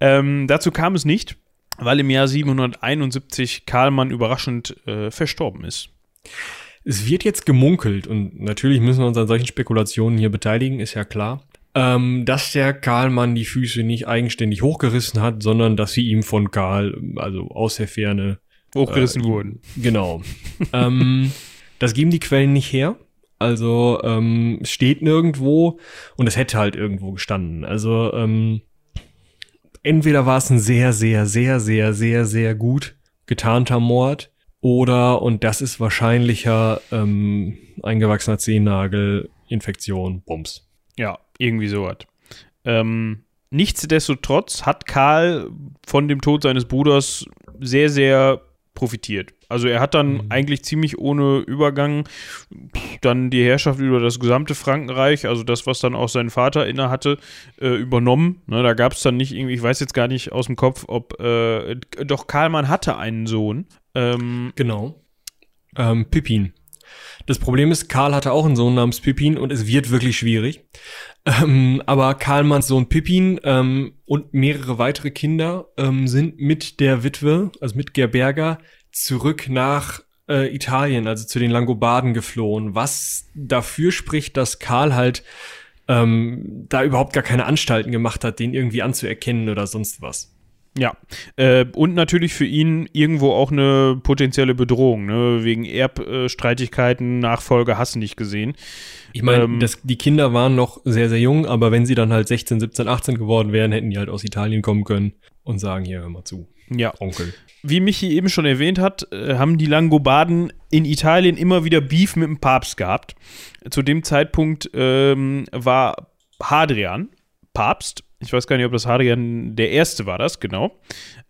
ähm, dazu kam es nicht, weil im Jahr 771 Karlmann überraschend äh, verstorben ist. Es wird jetzt gemunkelt und natürlich müssen wir uns an solchen Spekulationen hier beteiligen, ist ja klar ähm, dass der Karlmann die Füße nicht eigenständig hochgerissen hat, sondern dass sie ihm von Karl, also aus der Ferne, hochgerissen äh, wurden. Genau. [laughs] ähm, das geben die Quellen nicht her. Also ähm, es steht nirgendwo und es hätte halt irgendwo gestanden. Also ähm, entweder war es ein sehr, sehr, sehr, sehr, sehr, sehr gut getarnter Mord oder, und das ist wahrscheinlicher, ähm, eingewachsener Zehennagel, Infektion, Bums. Ja, irgendwie sowas. Ähm, Nichtsdestotrotz hat Karl von dem Tod seines Bruders sehr, sehr profitiert. Also er hat dann mhm. eigentlich ziemlich ohne Übergang dann die Herrschaft über das gesamte Frankenreich, also das, was dann auch sein Vater inne hatte, äh, übernommen. Ne, da gab es dann nicht irgendwie, ich weiß jetzt gar nicht aus dem Kopf, ob, äh, doch Karlmann hatte einen Sohn. Ähm, genau. Ähm, Pippin. Das Problem ist, Karl hatte auch einen Sohn namens Pippin und es wird wirklich schwierig. Ähm, aber Karlmanns Sohn Pippin ähm, und mehrere weitere Kinder ähm, sind mit der Witwe, also mit Gerberga, zurück nach äh, Italien, also zu den Langobarden geflohen, was dafür spricht, dass Karl halt ähm, da überhaupt gar keine Anstalten gemacht hat, den irgendwie anzuerkennen oder sonst was. Ja, äh, und natürlich für ihn irgendwo auch eine potenzielle Bedrohung, ne? wegen Erbstreitigkeiten, Nachfolge hast du nicht gesehen. Ich meine, ähm, die Kinder waren noch sehr, sehr jung, aber wenn sie dann halt 16, 17, 18 geworden wären, hätten die halt aus Italien kommen können und sagen, hier, hör mal zu. Ja. Onkel. Wie Michi eben schon erwähnt hat, äh, haben die Langobarden in Italien immer wieder Beef mit dem Papst gehabt. Zu dem Zeitpunkt ähm, war Hadrian Papst ich weiß gar nicht, ob das Hadrian der Erste war, das, genau.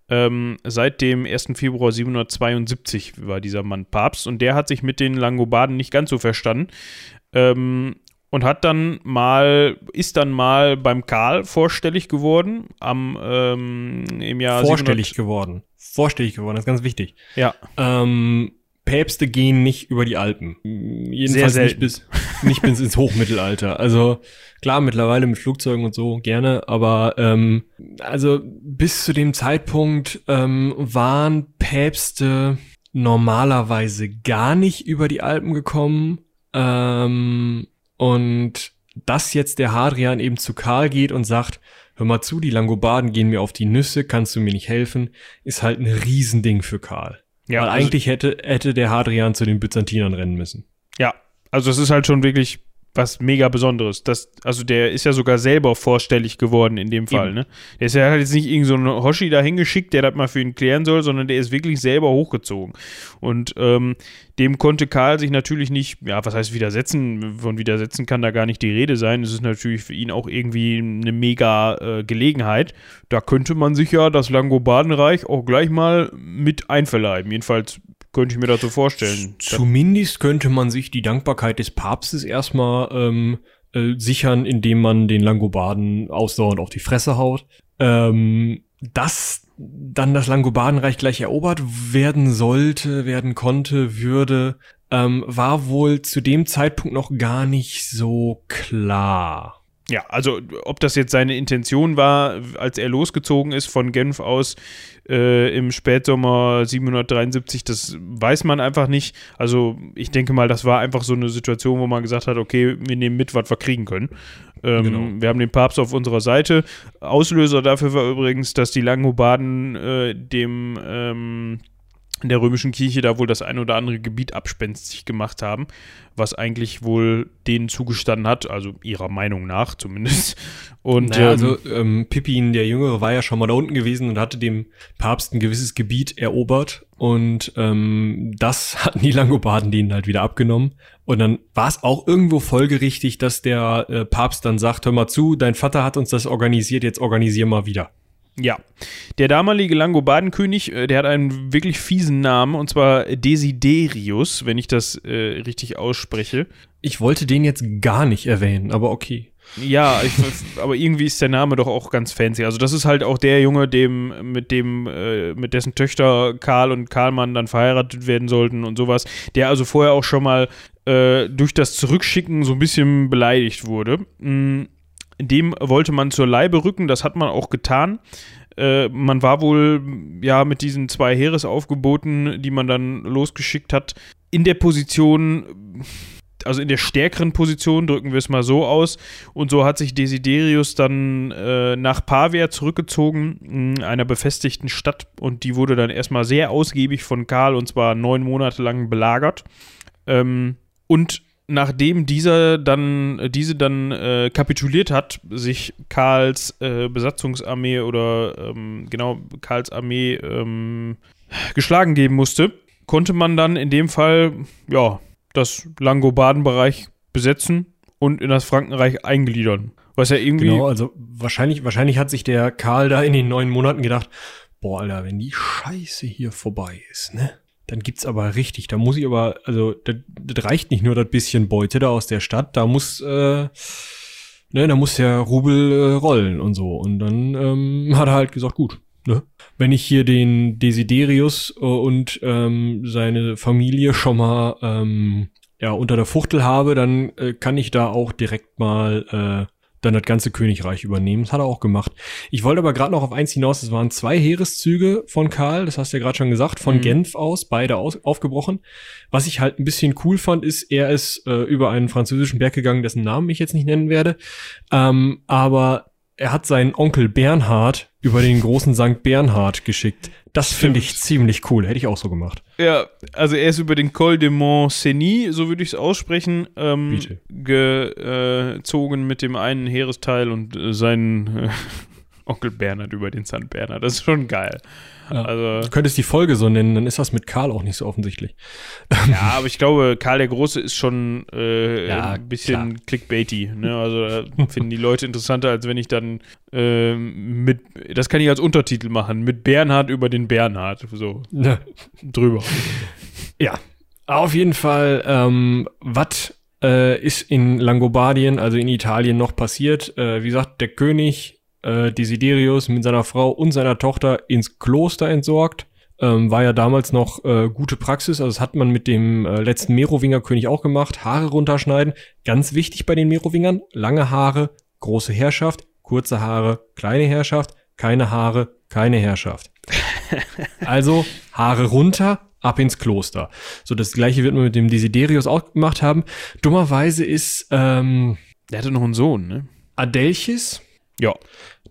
Ähm, seit dem 1. Februar 772 war dieser Mann Papst und der hat sich mit den Langobarden nicht ganz so verstanden. Ähm, und hat dann mal, ist dann mal beim Karl vorstellig geworden am ähm, im Jahr vorstellig 700 geworden. Vorstellig geworden, das ist ganz wichtig. Ja. Ähm, Päpste gehen nicht über die Alpen. Jedenfalls nicht bis, nicht bis ins Hochmittelalter. Also klar, mittlerweile mit Flugzeugen und so gerne, aber ähm, also bis zu dem Zeitpunkt ähm, waren Päpste normalerweise gar nicht über die Alpen gekommen. Ähm, und dass jetzt der Hadrian eben zu Karl geht und sagt, hör mal zu, die Langobarden gehen mir auf die Nüsse, kannst du mir nicht helfen, ist halt ein Riesending für Karl. Ja, Weil also eigentlich hätte, hätte der Hadrian zu den Byzantinern rennen müssen. Ja, also es ist halt schon wirklich was mega Besonderes. Das, also der ist ja sogar selber vorstellig geworden in dem Fall, Eben. ne? Der ist ja halt jetzt nicht irgend so ein Hoshi da hingeschickt, der das mal für ihn klären soll, sondern der ist wirklich selber hochgezogen. Und ähm, dem konnte Karl sich natürlich nicht, ja, was heißt widersetzen? Von widersetzen kann da gar nicht die Rede sein. Es ist natürlich für ihn auch irgendwie eine mega äh, Gelegenheit. Da könnte man sich ja das Langobardenreich auch gleich mal mit einverleiben. Jedenfalls könnte ich mir so vorstellen. Zumindest könnte man sich die Dankbarkeit des Papstes erstmal ähm, äh, sichern, indem man den Langobarden ausdauernd auf die Fresse haut. Ähm, dass dann das Langobardenreich gleich erobert werden sollte, werden konnte, würde, ähm, war wohl zu dem Zeitpunkt noch gar nicht so klar. Ja, also ob das jetzt seine Intention war, als er losgezogen ist von Genf aus äh, im Spätsommer 773, das weiß man einfach nicht. Also ich denke mal, das war einfach so eine Situation, wo man gesagt hat, okay, wir nehmen mit, was wir kriegen können. Ähm, genau. Wir haben den Papst auf unserer Seite. Auslöser dafür war übrigens, dass die Langobarden äh, dem ähm, in der römischen Kirche da wohl das ein oder andere Gebiet abspenstig gemacht haben, was eigentlich wohl denen zugestanden hat, also ihrer Meinung nach zumindest. Und naja, also ähm, ähm, Pippin der Jüngere war ja schon mal da unten gewesen und hatte dem Papst ein gewisses Gebiet erobert und ähm, das [laughs] hatten die Langobarden denen halt wieder abgenommen. Und dann war es auch irgendwo folgerichtig, dass der äh, Papst dann sagt, hör mal zu, dein Vater hat uns das organisiert, jetzt organisier mal wieder. Ja, der damalige Langobardenkönig, äh, der hat einen wirklich fiesen Namen und zwar Desiderius, wenn ich das äh, richtig ausspreche. Ich wollte den jetzt gar nicht erwähnen, aber okay. Ja, ich, aber irgendwie ist der Name doch auch ganz fancy. Also das ist halt auch der Junge, dem mit dem äh, mit dessen Töchter Karl und Karlmann dann verheiratet werden sollten und sowas. Der also vorher auch schon mal äh, durch das Zurückschicken so ein bisschen beleidigt wurde. Mhm dem wollte man zur Leibe rücken, das hat man auch getan. Äh, man war wohl ja mit diesen zwei Heeresaufgeboten, die man dann losgeschickt hat, in der Position, also in der stärkeren Position, drücken wir es mal so aus. Und so hat sich Desiderius dann äh, nach Pavia zurückgezogen, einer befestigten Stadt, und die wurde dann erstmal sehr ausgiebig von Karl und zwar neun Monate lang belagert. Ähm, und nachdem dieser dann, diese dann äh, kapituliert hat, sich Karls äh, Besatzungsarmee oder ähm, genau Karls Armee ähm, geschlagen geben musste, konnte man dann in dem Fall ja das Langobardenbereich besetzen und in das Frankenreich eingliedern. Was ja irgendwie. Genau, also wahrscheinlich, wahrscheinlich hat sich der Karl da in den neun Monaten gedacht, boah, Alter, wenn die Scheiße hier vorbei ist, ne? Dann gibt's aber richtig, da muss ich aber, also, das, das reicht nicht nur das bisschen Beute da aus der Stadt, da muss, äh, ne, da muss der Rubel äh, rollen und so. Und dann ähm, [laughs] hat er halt gesagt, gut, ne? Wenn ich hier den Desiderius äh, und ähm, seine Familie schon mal ähm, ja, unter der Fuchtel habe, dann äh, kann ich da auch direkt mal äh, dann das ganze Königreich übernehmen. Das hat er auch gemacht. Ich wollte aber gerade noch auf eins hinaus. Es waren zwei Heereszüge von Karl, das hast du ja gerade schon gesagt, von mhm. Genf aus, beide aus, aufgebrochen. Was ich halt ein bisschen cool fand, ist, er ist äh, über einen französischen Berg gegangen, dessen Namen ich jetzt nicht nennen werde. Ähm, aber er hat seinen Onkel Bernhard über den großen Sankt Bernhard geschickt. Das finde ich ziemlich cool. Hätte ich auch so gemacht. Ja, also er ist über den Col de Mont-Cenis, so würde ich es aussprechen, ähm, gezogen mit dem einen Heeresteil und äh, seinen äh, [laughs] Onkel Bernhard über den St. Bernhard. Das ist schon geil. Ja. Also, du könntest die Folge so nennen, dann ist das mit Karl auch nicht so offensichtlich. Ja, aber ich glaube, Karl der Große ist schon äh, ja, ein bisschen klar. clickbaity. Ne? Also da [laughs] finden die Leute interessanter, als wenn ich dann äh, mit, das kann ich als Untertitel machen, mit Bernhard über den Bernhard. So ja. drüber. Ja, auf jeden Fall, ähm, was äh, ist in Langobardien, also in Italien, noch passiert? Äh, wie gesagt, der König äh, Desiderius mit seiner Frau und seiner Tochter ins Kloster entsorgt. Ähm, war ja damals noch äh, gute Praxis, also das hat man mit dem äh, letzten Merowingerkönig auch gemacht. Haare runterschneiden, ganz wichtig bei den Merowingern. Lange Haare, große Herrschaft, kurze Haare, kleine Herrschaft, keine Haare, keine Herrschaft. [laughs] also Haare runter, ab ins Kloster. So, das gleiche wird man mit dem Desiderius auch gemacht haben. Dummerweise ist, ähm, Der hatte noch einen Sohn, ne? Adelchis. Ja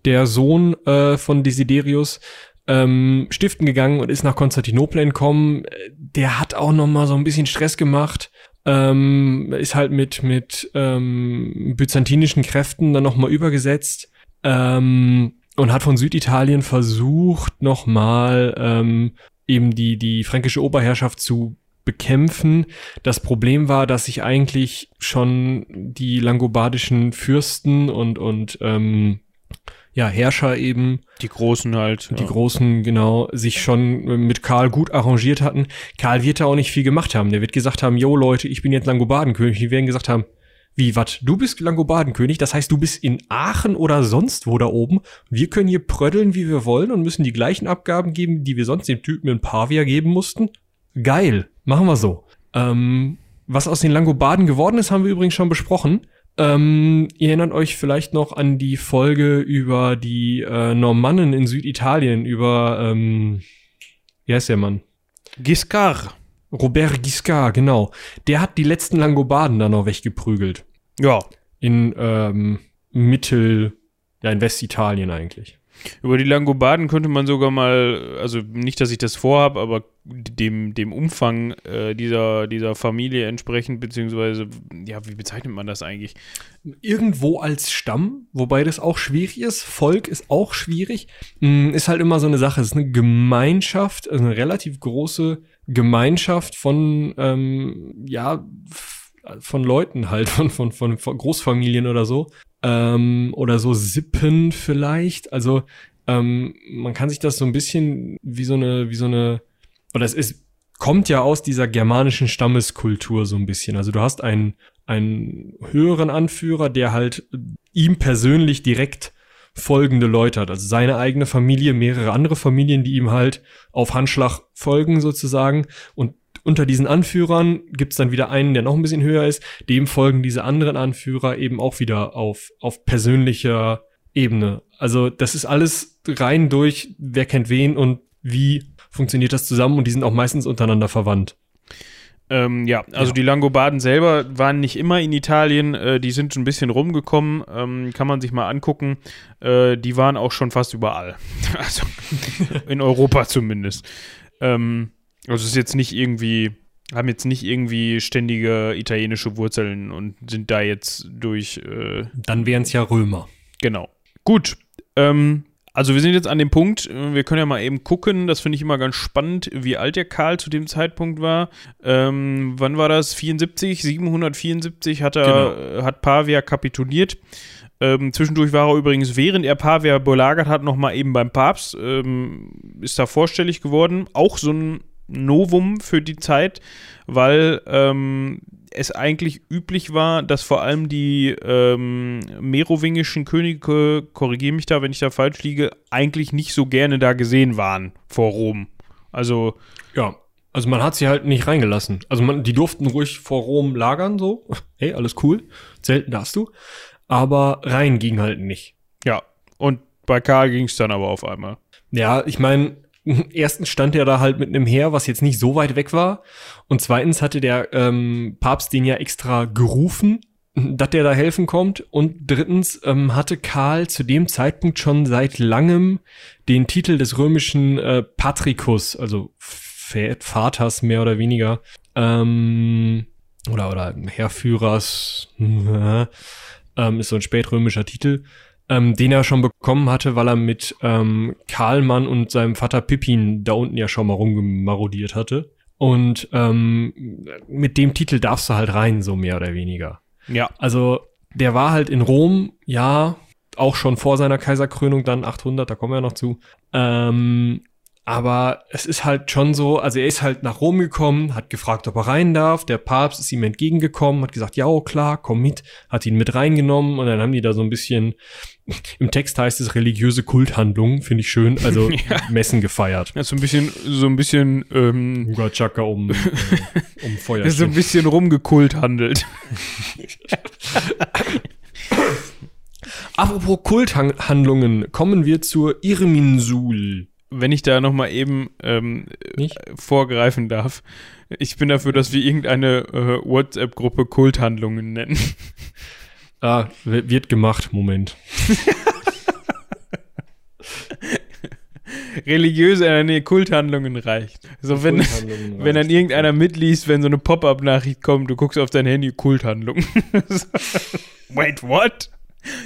der Sohn äh, von Desiderius, ähm, stiften gegangen und ist nach Konstantinopel entkommen. Der hat auch noch mal so ein bisschen Stress gemacht. Ähm, ist halt mit mit ähm, byzantinischen Kräften dann noch mal übergesetzt ähm, und hat von Süditalien versucht noch mal ähm, eben die die fränkische Oberherrschaft zu bekämpfen. Das Problem war, dass sich eigentlich schon die langobardischen Fürsten und und ähm, ja, Herrscher eben. Die Großen halt. Die ja. Großen, genau, sich schon mit Karl gut arrangiert hatten. Karl wird da auch nicht viel gemacht haben. Der wird gesagt haben, yo Leute, ich bin jetzt Langobardenkönig. Die werden gesagt haben, wie, wat, du bist Langobardenkönig? Das heißt, du bist in Aachen oder sonst wo da oben. Wir können hier pröddeln, wie wir wollen und müssen die gleichen Abgaben geben, die wir sonst dem Typen in Pavia geben mussten? Geil, machen wir so. Ähm, was aus den Langobarden geworden ist, haben wir übrigens schon besprochen. Ähm, ihr erinnert euch vielleicht noch an die Folge über die äh, Normannen in Süditalien, über, ähm, wie heißt der Mann? Giscard. Robert Giscard, genau. Der hat die letzten Langobarden da noch weggeprügelt. Ja. In ähm, Mittel, ja, in Westitalien eigentlich. Über die Langobarden könnte man sogar mal, also nicht, dass ich das vorhabe, aber dem, dem Umfang äh, dieser, dieser Familie entsprechend, beziehungsweise, ja, wie bezeichnet man das eigentlich? Irgendwo als Stamm, wobei das auch schwierig ist. Volk ist auch schwierig. Hm, ist halt immer so eine Sache. Es ist eine Gemeinschaft, also eine relativ große Gemeinschaft von, ähm, ja, von Leuten halt, [laughs] von, von, von Großfamilien oder so, ähm, oder so Sippen vielleicht. Also ähm, man kann sich das so ein bisschen wie so eine, wie so eine, oder es ist, kommt ja aus dieser germanischen Stammeskultur so ein bisschen. Also du hast einen, einen höheren Anführer, der halt ihm persönlich direkt folgende Leute hat. Also seine eigene Familie, mehrere andere Familien, die ihm halt auf Handschlag folgen sozusagen. Und unter diesen Anführern gibt's dann wieder einen, der noch ein bisschen höher ist. Dem folgen diese anderen Anführer eben auch wieder auf, auf persönlicher Ebene. Also das ist alles rein durch, wer kennt wen und wie funktioniert das zusammen und die sind auch meistens untereinander verwandt. Ähm, ja, also ja. die Langobarden selber waren nicht immer in Italien, äh, die sind ein bisschen rumgekommen, ähm, kann man sich mal angucken. Äh, die waren auch schon fast überall. [laughs] also in Europa zumindest. Ähm, also es ist jetzt nicht irgendwie, haben jetzt nicht irgendwie ständige italienische Wurzeln und sind da jetzt durch. Äh, Dann wären es ja Römer. Genau. Gut. Ähm, Also wir sind jetzt an dem Punkt, äh, wir können ja mal eben gucken, das finde ich immer ganz spannend, wie alt der Karl zu dem Zeitpunkt war. Ähm, wann war das? 74, 774 hat er, genau. hat Pavia kapituliert. Ähm, zwischendurch war er übrigens, während er Pavia belagert hat, nochmal eben beim Papst, ähm, ist da vorstellig geworden. Auch so ein Novum für die Zeit, weil ähm, es eigentlich üblich war, dass vor allem die ähm, merowingischen Könige, korrigiere mich da, wenn ich da falsch liege, eigentlich nicht so gerne da gesehen waren vor Rom. Also. Ja, also man hat sie halt nicht reingelassen. Also man, die durften ruhig vor Rom lagern, so. [laughs] Hey, alles cool. Zelten darfst du. Aber rein ging halt nicht. Ja. Und bei Karl ging es dann aber auf einmal. Ja, ich meine, [laughs] erstens stand er da halt mit einem Heer, was jetzt nicht so weit weg war. Und zweitens hatte der ähm, Papst den ja extra gerufen, [laughs] dass der da helfen kommt. Und drittens ähm, hatte Karl zu dem Zeitpunkt schon seit langem den Titel des römischen äh, Patrikus, also Vaters mehr oder weniger, ähm, oder, oder Heerführers, [laughs] äh, ist so ein spätrömischer Titel ähm, den er schon bekommen hatte, weil er mit ähm, Karlmann und seinem Vater Pippin da unten ja schon mal rumgemarodiert hatte. Und ähm, mit dem Titel darfst du halt rein, so mehr oder weniger. Ja. Also der war halt in Rom, ja, auch schon vor seiner Kaiserkrönung, dann 800, da kommen wir ja noch zu. Ähm, aber es ist halt schon so, also er ist halt nach Rom gekommen, hat gefragt, ob er rein darf. Der Papst ist ihm entgegengekommen, hat gesagt, ja, oh, klar, komm mit, hat ihn mit reingenommen und dann haben die da so ein bisschen, im Text heißt es religiöse Kulthandlungen, finde ich schön, also [laughs] ja. Messen gefeiert. Ja, so ein bisschen, so ein bisschen, ähm, Uga Chaka um, äh, um [laughs] Feuer. so ein bisschen rumgekult handelt. Apropos Kulthandlungen, kommen wir zur Irminsul wenn ich da nochmal eben ähm, vorgreifen darf, ich bin dafür, dass wir irgendeine äh, WhatsApp-Gruppe Kulthandlungen nennen. Ah, wird gemacht, Moment. [laughs] Religiöse, äh, nee, Kulthandlungen reicht. So, wenn, Kulthandlungen [laughs] wenn dann irgendeiner mitliest, wenn so eine Pop-Up-Nachricht kommt, du guckst auf dein Handy, Kulthandlungen. [laughs] Wait, what?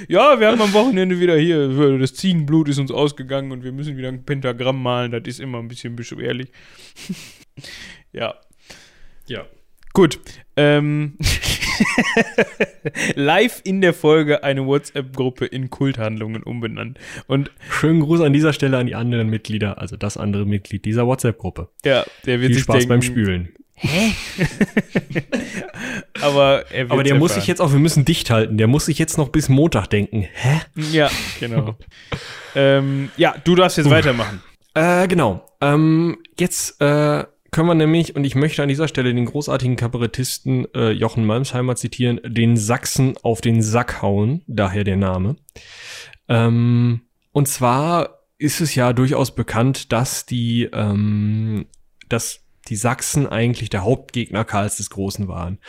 Ja, wir haben am Wochenende wieder hier, das Ziegenblut ist uns ausgegangen und wir müssen wieder ein Pentagramm malen. Das ist immer ein bisschen beschwerlich. ja. Ja. Gut. Ähm, [laughs] live in der Folge eine WhatsApp-Gruppe in Kulthandlungen umbenannt. Und schönen Gruß an dieser Stelle an die anderen Mitglieder, also das andere Mitglied dieser WhatsApp-Gruppe. Ja, der wird Viel Spaß denken, beim Spülen. Hä? [laughs] aber er Aber der muss sich jetzt auch, wir müssen dicht halten, der muss sich jetzt noch bis Montag denken. Hä? Ja, genau. ähm, ja, du darfst jetzt uh. weitermachen. Äh, genau. Ähm, jetzt äh, können wir nämlich, und ich möchte an dieser Stelle den großartigen Kabarettisten äh, Jochen Malmsheimer zitieren, den Sachsen auf den Sack hauen, daher der Name. Ähm, und zwar ist es ja durchaus bekannt, dass die, ähm, dass die Sachsen eigentlich der Hauptgegner Karls des Großen waren.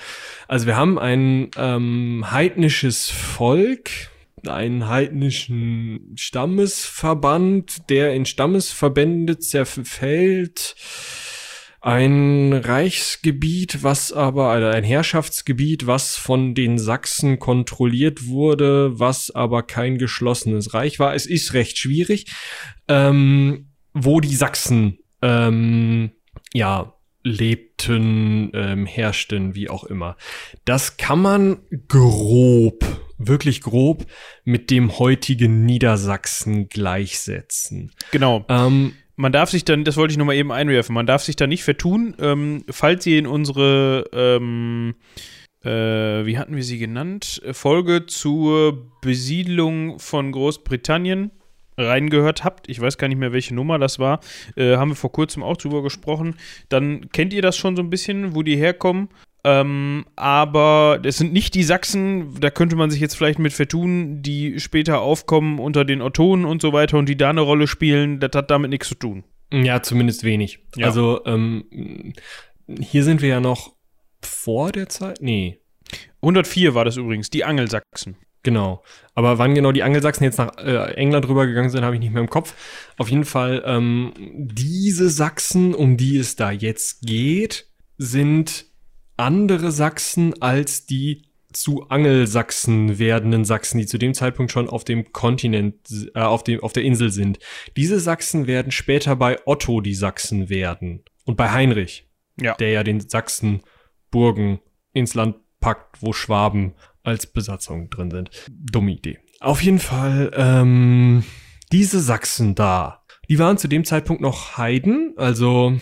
Also wir haben ein ähm, heidnisches Volk, einen heidnischen Stammesverband, der in Stammesverbände zerfällt. Ein Reichsgebiet, was aber, also ein Herrschaftsgebiet, was von den Sachsen kontrolliert wurde, was aber kein geschlossenes Reich war. Es ist recht schwierig, ähm, wo die Sachsen ähm, ja, lebten, ähm, herrschten, wie auch immer. Das kann man grob, wirklich grob mit dem heutigen Niedersachsen gleichsetzen. Genau. Ähm, man darf sich dann, das wollte ich nochmal eben einwerfen, man darf sich da nicht vertun, ähm, falls ihr in unsere, ähm, äh, wie hatten wir sie genannt, Folge zur Besiedlung von Großbritannien reingehört habt, ich weiß gar nicht mehr, welche Nummer das war, äh, haben wir vor kurzem auch drüber gesprochen, dann kennt ihr das schon so ein bisschen, wo die herkommen. Ähm, aber es sind nicht die Sachsen, da könnte man sich jetzt vielleicht mit vertun, die später aufkommen unter den Ottonen und so weiter und die da eine Rolle spielen, das hat damit nichts zu tun. Ja, zumindest wenig. Ja. Also ähm, hier sind wir ja noch vor der Zeit? Nee. 104 war das übrigens, die Angelsachsen. Genau. Aber wann genau die Angelsachsen jetzt nach äh, England rübergegangen sind, habe ich nicht mehr im Kopf. Auf jeden Fall, ähm, diese Sachsen, um die es da jetzt geht, sind andere Sachsen als die zu Angelsachsen werdenden Sachsen, die zu dem Zeitpunkt schon auf dem Kontinent, äh, auf, dem, auf der Insel sind. Diese Sachsen werden später bei Otto die Sachsen werden. Und bei Heinrich, Ja. der ja den Sachsen Burgen ins Land packt, wo Schwaben als Besatzung drin sind. Dumme Idee. Auf jeden Fall, ähm, diese Sachsen da, die waren zu dem Zeitpunkt noch Heiden, also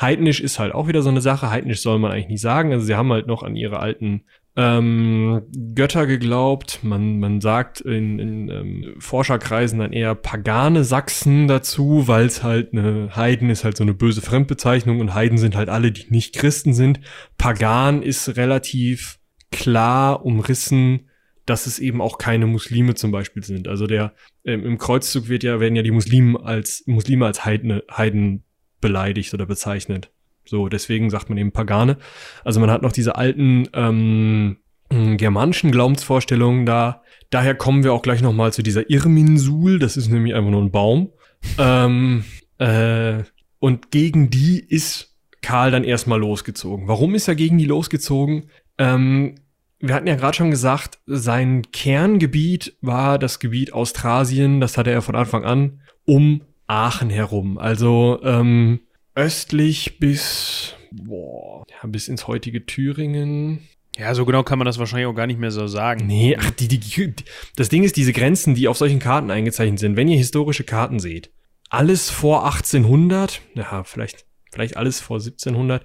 heidnisch ist halt auch wieder so eine Sache. Heidnisch soll man eigentlich nicht sagen. Also sie haben halt noch an ihre alten ähm, Götter geglaubt. Man, man sagt in, in ähm, Forscherkreisen dann eher pagane Sachsen dazu, weil es halt eine Heiden ist halt so eine böse Fremdbezeichnung und Heiden sind halt alle, die nicht Christen sind. Pagan ist relativ klar umrissen, dass es eben auch keine Muslime zum Beispiel sind. Also der ähm, im Kreuzzug wird ja werden ja die Muslimen als Muslime als Heiden, Heiden beleidigt oder bezeichnet. So, deswegen sagt man eben Pagane. Also man hat noch diese alten ähm, mh, germanischen Glaubensvorstellungen da. Daher kommen wir auch gleich nochmal zu dieser Irminsul. Das ist nämlich einfach nur ein Baum. ähm, äh, und gegen die ist Karl dann erstmal losgezogen. Warum ist er gegen die losgezogen? Ähm, wir hatten ja gerade schon gesagt, sein Kerngebiet war das Gebiet Austrasien. Das hatte er von Anfang an um Aachen herum. Also ähm, östlich bis boah, ja, bis ins heutige Thüringen. Ja, so genau kann man das wahrscheinlich auch gar nicht mehr so sagen. Nee, ach, die, die, die, das Ding ist, diese Grenzen, die auf solchen Karten eingezeichnet sind, wenn ihr historische Karten seht, alles vor 1800, ja, vielleicht, vielleicht alles vor 1700,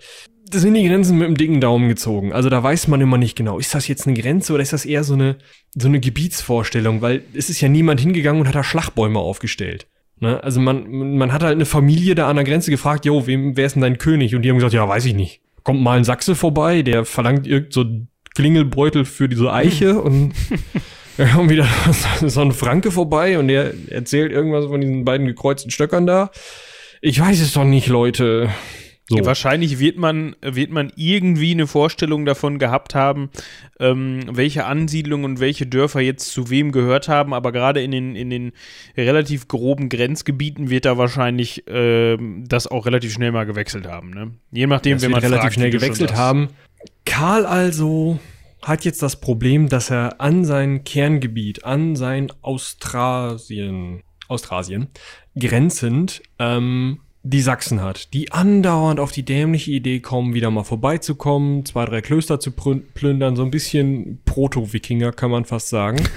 das sind die Grenzen mit dem dicken Daumen gezogen. Also da weiß man immer nicht genau, ist das jetzt eine Grenze oder ist das eher so eine, so eine Gebietsvorstellung, weil es ist ja niemand hingegangen und hat da Schlachtbäume aufgestellt. Ne? Also man, man hat halt eine Familie da an der Grenze gefragt, jo, wem, wer ist denn dein König? Und die haben gesagt, ja, weiß ich nicht. Kommt mal ein Sachse vorbei, der verlangt irgend so Klingelbeutel für diese Eiche [laughs] und da kommt [laughs] wieder so ein Franke vorbei und der erzählt irgendwas von diesen beiden gekreuzten Stöckern da. Ich weiß es doch nicht, Leute. So. Ja, wahrscheinlich wird man, wird man irgendwie eine Vorstellung davon gehabt haben, ähm, welche Ansiedlungen und welche Dörfer jetzt zu wem gehört haben, aber gerade in den, in den relativ groben Grenzgebieten wird da wahrscheinlich ähm, das auch relativ schnell mal gewechselt haben. Ne? Je nachdem, wenn man relativ fragt, schnell gewechselt haben. Karl also hat jetzt das Problem, dass er an sein Kerngebiet, an sein Austrasien, Austrasien grenzend ähm, die Sachsen hat, die andauernd auf die dämliche Idee kommen, wieder mal vorbeizukommen, zwei, drei Klöster zu plündern, so ein bisschen Proto-Wikinger kann man fast sagen. [laughs]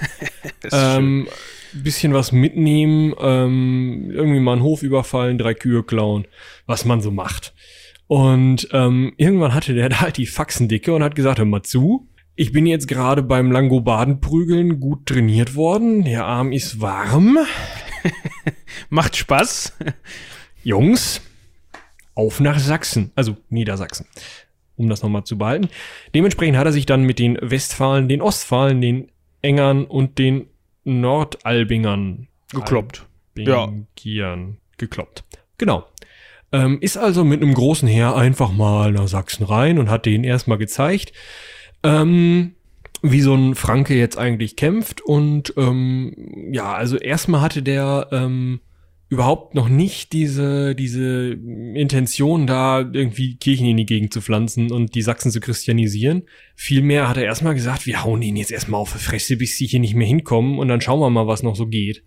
Ähm, bisschen was mitnehmen, ähm, irgendwie mal einen Hof überfallen, drei Kühe klauen, was man so macht. Und ähm, irgendwann hatte der [laughs] da halt die Faxendicke und hat gesagt, hör mal zu, ich bin jetzt gerade beim Langobarden-Prügeln gut trainiert worden, der Arm ist warm. [laughs] Macht Spaß. Jungs, auf nach Sachsen, also Niedersachsen, um das nochmal zu behalten. Dementsprechend hat er sich dann mit den Westfalen, den Ostfalen, den Engern und den Nordalbingern Gekloppt. Ja. Albigiern gekloppt. Genau. Ähm, ist also mit einem großen Heer einfach mal nach Sachsen rein und hat denen erstmal gezeigt, ähm, wie so ein Franke jetzt eigentlich kämpft. Und ähm, ja, also erstmal hatte der ähm, überhaupt noch nicht diese, diese Intention, da irgendwie Kirchen in die Gegend zu pflanzen und die Sachsen zu christianisieren. Vielmehr hat er erstmal gesagt, wir hauen ihnen jetzt erstmal auf die Fresse, bis sie hier nicht mehr hinkommen und dann schauen wir mal, was noch so geht.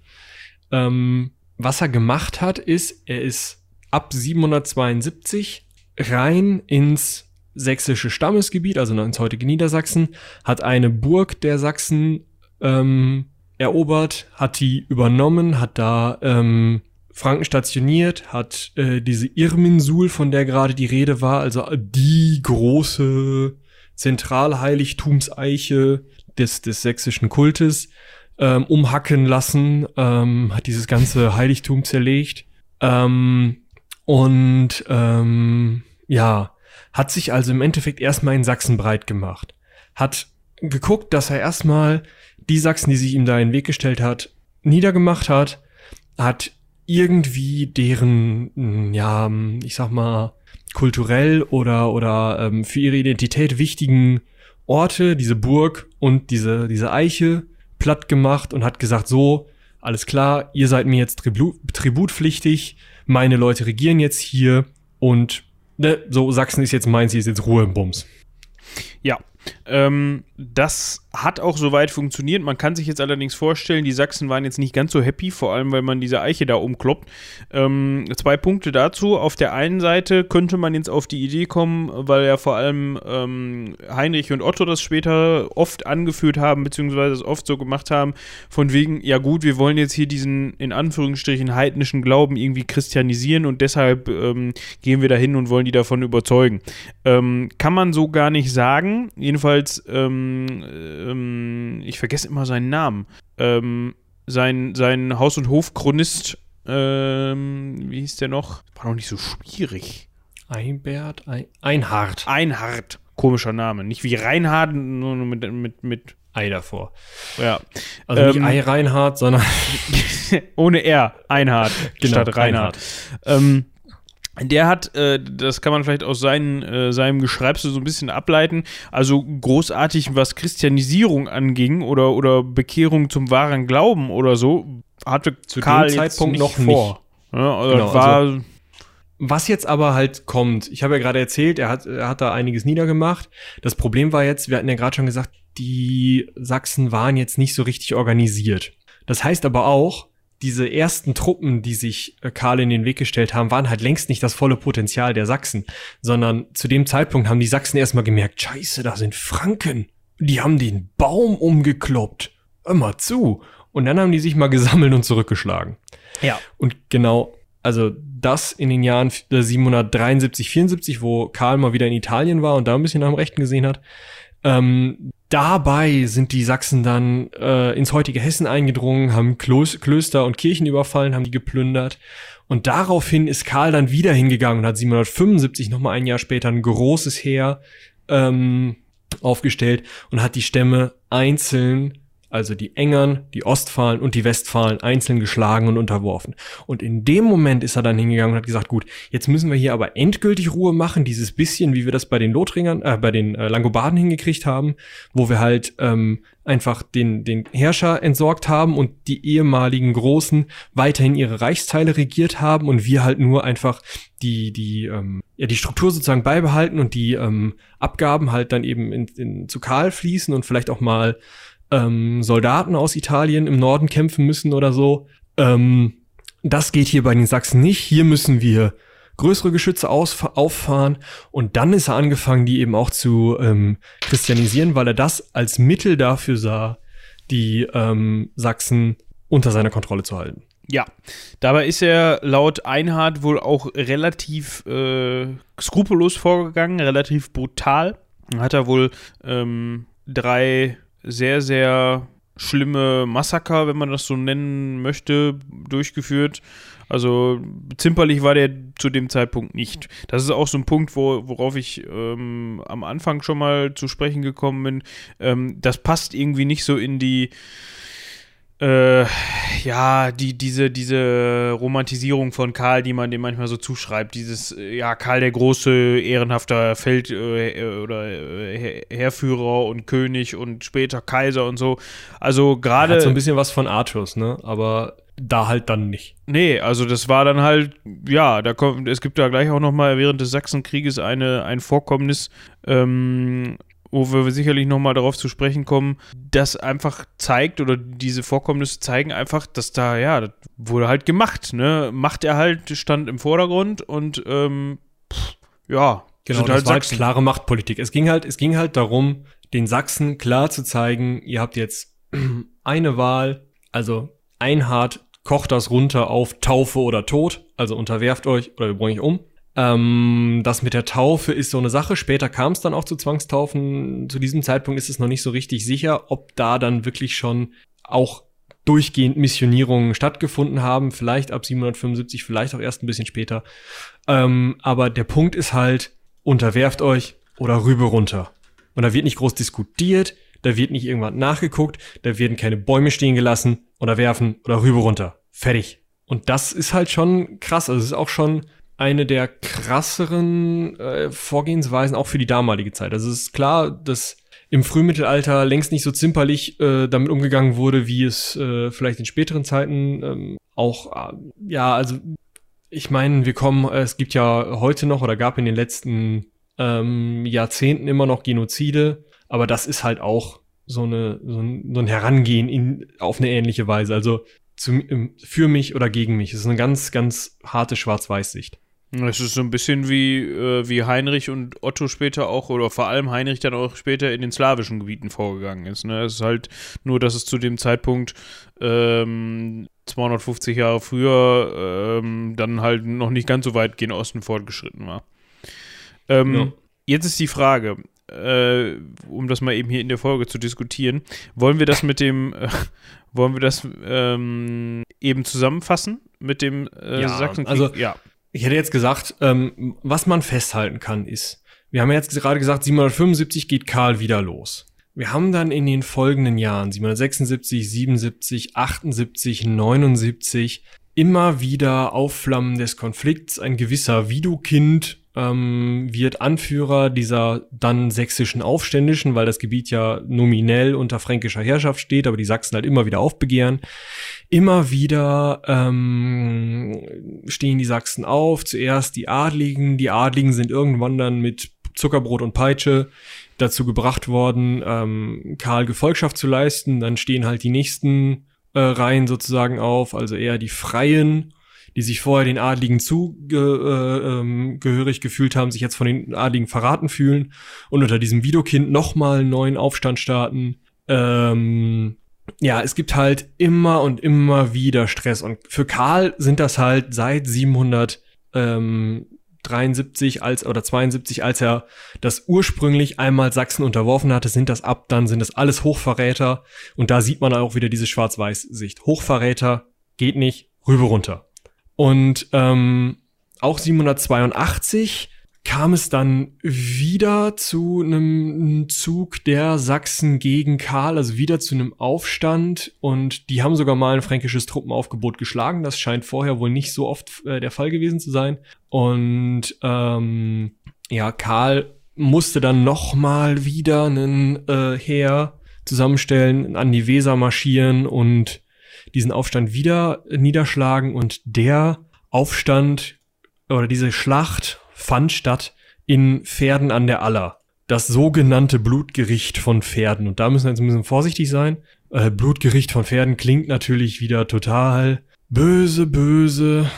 Ähm, was er gemacht hat, ist, er ist ab 772 rein ins sächsische Stammesgebiet, also ins heutige Niedersachsen, hat eine Burg der Sachsen ähm, erobert, hat die übernommen, hat da ähm, Franken stationiert, hat äh, diese Irminsul, von der gerade die Rede war, also die große Zentralheiligtumseiche des, des sächsischen Kultes, ähm, umhacken lassen, ähm, hat dieses ganze Heiligtum zerlegt ähm, und ähm, ja, hat sich also im Endeffekt erstmal in Sachsen breit gemacht. Hat geguckt, dass er erstmal die Sachsen, die sich ihm da in den Weg gestellt hat, niedergemacht hat, hat irgendwie deren, mh, ja, ich sag mal, kulturell oder, oder ähm, für ihre Identität wichtigen Orte, diese Burg und diese, diese Eiche platt gemacht und hat gesagt, so, alles klar, ihr seid mir jetzt Tribu tributpflichtig, meine Leute regieren jetzt hier und ne, so, Sachsen ist jetzt meins, hier ist jetzt Ruhe im Bums. Ja. Ähm, das hat auch soweit funktioniert. Man kann sich jetzt allerdings vorstellen, die Sachsen waren jetzt nicht ganz so happy, vor allem weil man diese Eiche da umkloppt. Ähm, zwei Punkte dazu. Auf der einen Seite könnte man jetzt auf die Idee kommen, weil ja vor allem ähm, Heinrich und Otto das später oft angeführt haben, beziehungsweise es oft so gemacht haben, von wegen, ja gut, wir wollen jetzt hier diesen in Anführungsstrichen heidnischen Glauben irgendwie christianisieren und deshalb ähm, gehen wir dahin und wollen die davon überzeugen. Ähm, kann man so gar nicht sagen. Jedenfalls, ähm, ähm, ich vergesse immer seinen Namen. Ähm, sein, sein Haus- und Hofchronist, ähm, wie hieß der noch? War noch nicht so schwierig. Einbert, Ein Einhard. Einhard. Komischer Name. Nicht wie Reinhard, nur mit, mit, mit Ei davor. ja. Also nicht Ähm, Ei Reinhard, sondern [laughs] Ohne R. Einhard [laughs] Genau, statt Reinhard. Ähm, der hat, äh, das kann man vielleicht aus seinen, äh, seinem Geschreibsel so ein bisschen ableiten, also großartig, was Christianisierung anging oder, oder Bekehrung zum wahren Glauben oder so, hatte Zu dem Karl jetzt Zeitpunkt nicht noch vor. Ja, also Genau, war, Was jetzt aber halt kommt, ich habe ja gerade erzählt, er hat, er hat da einiges niedergemacht. Das Problem war jetzt, wir hatten ja gerade schon gesagt, die Sachsen waren jetzt nicht so richtig organisiert. Das heißt aber auch, diese ersten Truppen, die sich äh, Karl in den Weg gestellt haben, waren halt längst nicht das volle Potenzial der Sachsen, sondern zu dem Zeitpunkt haben die Sachsen erstmal gemerkt, scheiße, da sind Franken. Die haben den Baum umgekloppt. Mal zu. Und dann haben die sich mal gesammelt und zurückgeschlagen. ja. Und genau, also das in den Jahren 773, 74, wo Karl mal wieder in Italien war und da ein bisschen am Rechten gesehen hat. Ähm, dabei sind die Sachsen dann äh, ins heutige Hessen eingedrungen, haben Klos Klöster und Kirchen überfallen, haben die geplündert. Und daraufhin ist Karl dann wieder hingegangen und hat 775, nochmal ein Jahr später, ein großes Heer ähm, aufgestellt und hat die Stämme einzeln also die Engern, die Ostfalen und die Westfalen einzeln geschlagen und unterworfen. Und in dem Moment ist er dann hingegangen und hat gesagt, gut, jetzt müssen wir hier aber endgültig Ruhe machen, dieses bisschen, wie wir das bei den Lothringern, äh, bei den äh, Langobarden hingekriegt haben, wo wir halt ähm, einfach den, den Herrscher entsorgt haben und die ehemaligen Großen weiterhin ihre Reichsteile regiert haben und wir halt nur einfach die, die, ähm, ja, die Struktur sozusagen beibehalten und die ähm, Abgaben halt dann eben in, in, zu Karl fließen und vielleicht auch mal ähm, Soldaten aus Italien im Norden kämpfen müssen oder so. Ähm, das geht hier bei den Sachsen nicht. Hier müssen wir größere Geschütze auffahren. Und dann ist er angefangen, die eben auch zu ähm, christianisieren, weil er das als Mittel dafür sah, die ähm, Sachsen unter seiner Kontrolle zu halten. Ja, dabei ist er laut Einhard wohl auch relativ äh, skrupellos vorgegangen, relativ brutal. Hat er wohl ähm, drei sehr, sehr schlimme Massaker, wenn man das so nennen möchte, durchgeführt. Also zimperlich war der zu dem Zeitpunkt nicht. Das ist auch so ein Punkt, wo, worauf ich ähm, am Anfang schon mal zu sprechen gekommen bin. Ähm, das passt irgendwie nicht so in die äh, ja, die, diese, diese Romantisierung von Karl, die man dem manchmal so zuschreibt, dieses, äh, ja, Karl der große, ehrenhafter Feld- äh, oder äh, Heerführer und König und später Kaiser und so. Also Hat gerade. so ein bisschen was von Arthurs, ne? Aber da halt dann nicht. Nee, also das war dann halt, ja, da kommt, es gibt da gleich auch nochmal während des Sachsenkrieges eine, ein Vorkommnis, ähm, wo wir sicherlich nochmal darauf zu sprechen kommen, das einfach zeigt oder diese Vorkommnisse zeigen einfach, dass da, ja, das wurde halt gemacht, ne? Machterhalt stand im Vordergrund und, ähm, pff, ja, Genau, das halt war halt klare Machtpolitik. Es ging halt, es ging halt darum, den Sachsen klar zu zeigen, ihr habt jetzt [clears throat] eine Wahl, also Einhard kocht das runter auf Taufe oder Tod, also unterwerft euch oder wir bringen euch um. Ähm, das mit der Taufe ist so eine Sache. Später kam es dann auch zu Zwangstaufen. Zu diesem Zeitpunkt ist es noch nicht so richtig sicher, ob da dann wirklich schon auch durchgehend Missionierungen stattgefunden haben. Vielleicht ab 775, vielleicht auch erst ein bisschen später. Ähm, aber der Punkt ist halt, unterwerft euch oder rüber runter. Und da wird nicht groß diskutiert, da wird nicht irgendwann nachgeguckt, da werden keine Bäume stehen gelassen oder werfen oder rüber runter. Fertig. Und das ist halt schon krass. Also es ist auch schon eine der krasseren äh, Vorgehensweisen auch für die damalige Zeit. Also es ist klar, dass im Frühmittelalter längst nicht so zimperlich äh, damit umgegangen wurde, wie es äh, vielleicht in späteren Zeiten ähm, auch, äh, ja, also ich meine, wir kommen, äh, es gibt ja heute noch oder gab in den letzten ähm, Jahrzehnten immer noch Genozide, Aber das ist halt auch so, eine, so, ein, so ein Herangehen in, auf eine ähnliche Weise. Also zu, für mich oder gegen mich. Es ist eine ganz, ganz harte Schwarz-Weiß-Sicht. Es ist so ein bisschen wie, äh, wie Heinrich und Otto später auch, oder vor allem Heinrich dann auch später in den slawischen Gebieten vorgegangen ist. Ne? Es ist halt nur, dass es zu dem Zeitpunkt ähm, 250 Jahre früher ähm, dann halt noch nicht ganz so weit gen Osten fortgeschritten war. Ähm, ja. Jetzt ist die Frage, äh, um das mal eben hier in der Folge zu diskutieren, wollen wir das mit dem, äh, wollen wir das ähm, eben zusammenfassen mit dem äh, ja, Sachsenkrieg? Also, ja. Ich hätte jetzt gesagt, ähm, was man festhalten kann, ist, wir haben jetzt gerade gesagt, 775 geht Karl wieder los. Wir haben dann in den folgenden Jahren, 776, 77, 78, 79, immer wieder Aufflammen des Konflikts. Ein gewisser Widukind ähm, wird Anführer dieser dann sächsischen Aufständischen, weil das Gebiet ja nominell unter fränkischer Herrschaft steht, aber die Sachsen halt immer wieder aufbegehren. Immer wieder ähm, stehen die Sachsen auf. Zuerst die Adligen. Die Adligen sind irgendwann dann mit Zuckerbrot und Peitsche dazu gebracht worden, ähm, Karl Gefolgschaft zu leisten. Dann stehen halt die nächsten äh, Reihen sozusagen auf, also eher die Freien die sich vorher den Adligen zugehörig äh, ähm, gefühlt haben, sich jetzt von den Adligen verraten fühlen und unter diesem Widokind nochmal einen neuen Aufstand starten. Ähm, ja, es gibt halt immer und immer wieder Stress. Und für Karl sind das halt seit 773 als oder 72, als er das ursprünglich einmal Sachsen unterworfen hatte, sind das ab, dann sind das alles Hochverräter. Und da sieht man auch wieder diese Schwarz-Weiß-Sicht. Hochverräter geht nicht, rüber runter. Und ähm, auch 782 kam es dann wieder zu einem Zug der Sachsen gegen Karl, also wieder zu einem Aufstand. Und die haben sogar mal ein fränkisches Truppenaufgebot geschlagen. Das scheint vorher wohl nicht so oft äh, der Fall gewesen zu sein. Und ähm, ja, Karl musste dann noch mal wieder einen äh, Heer zusammenstellen, an die Weser marschieren und diesen Aufstand wieder niederschlagen und der Aufstand oder diese Schlacht fand statt in Pferden an der Aller. Das sogenannte Blutgericht von Pferden. Und da müssen wir jetzt ein bisschen vorsichtig sein. Äh, Blutgericht von Pferden klingt natürlich wieder total böse, böse.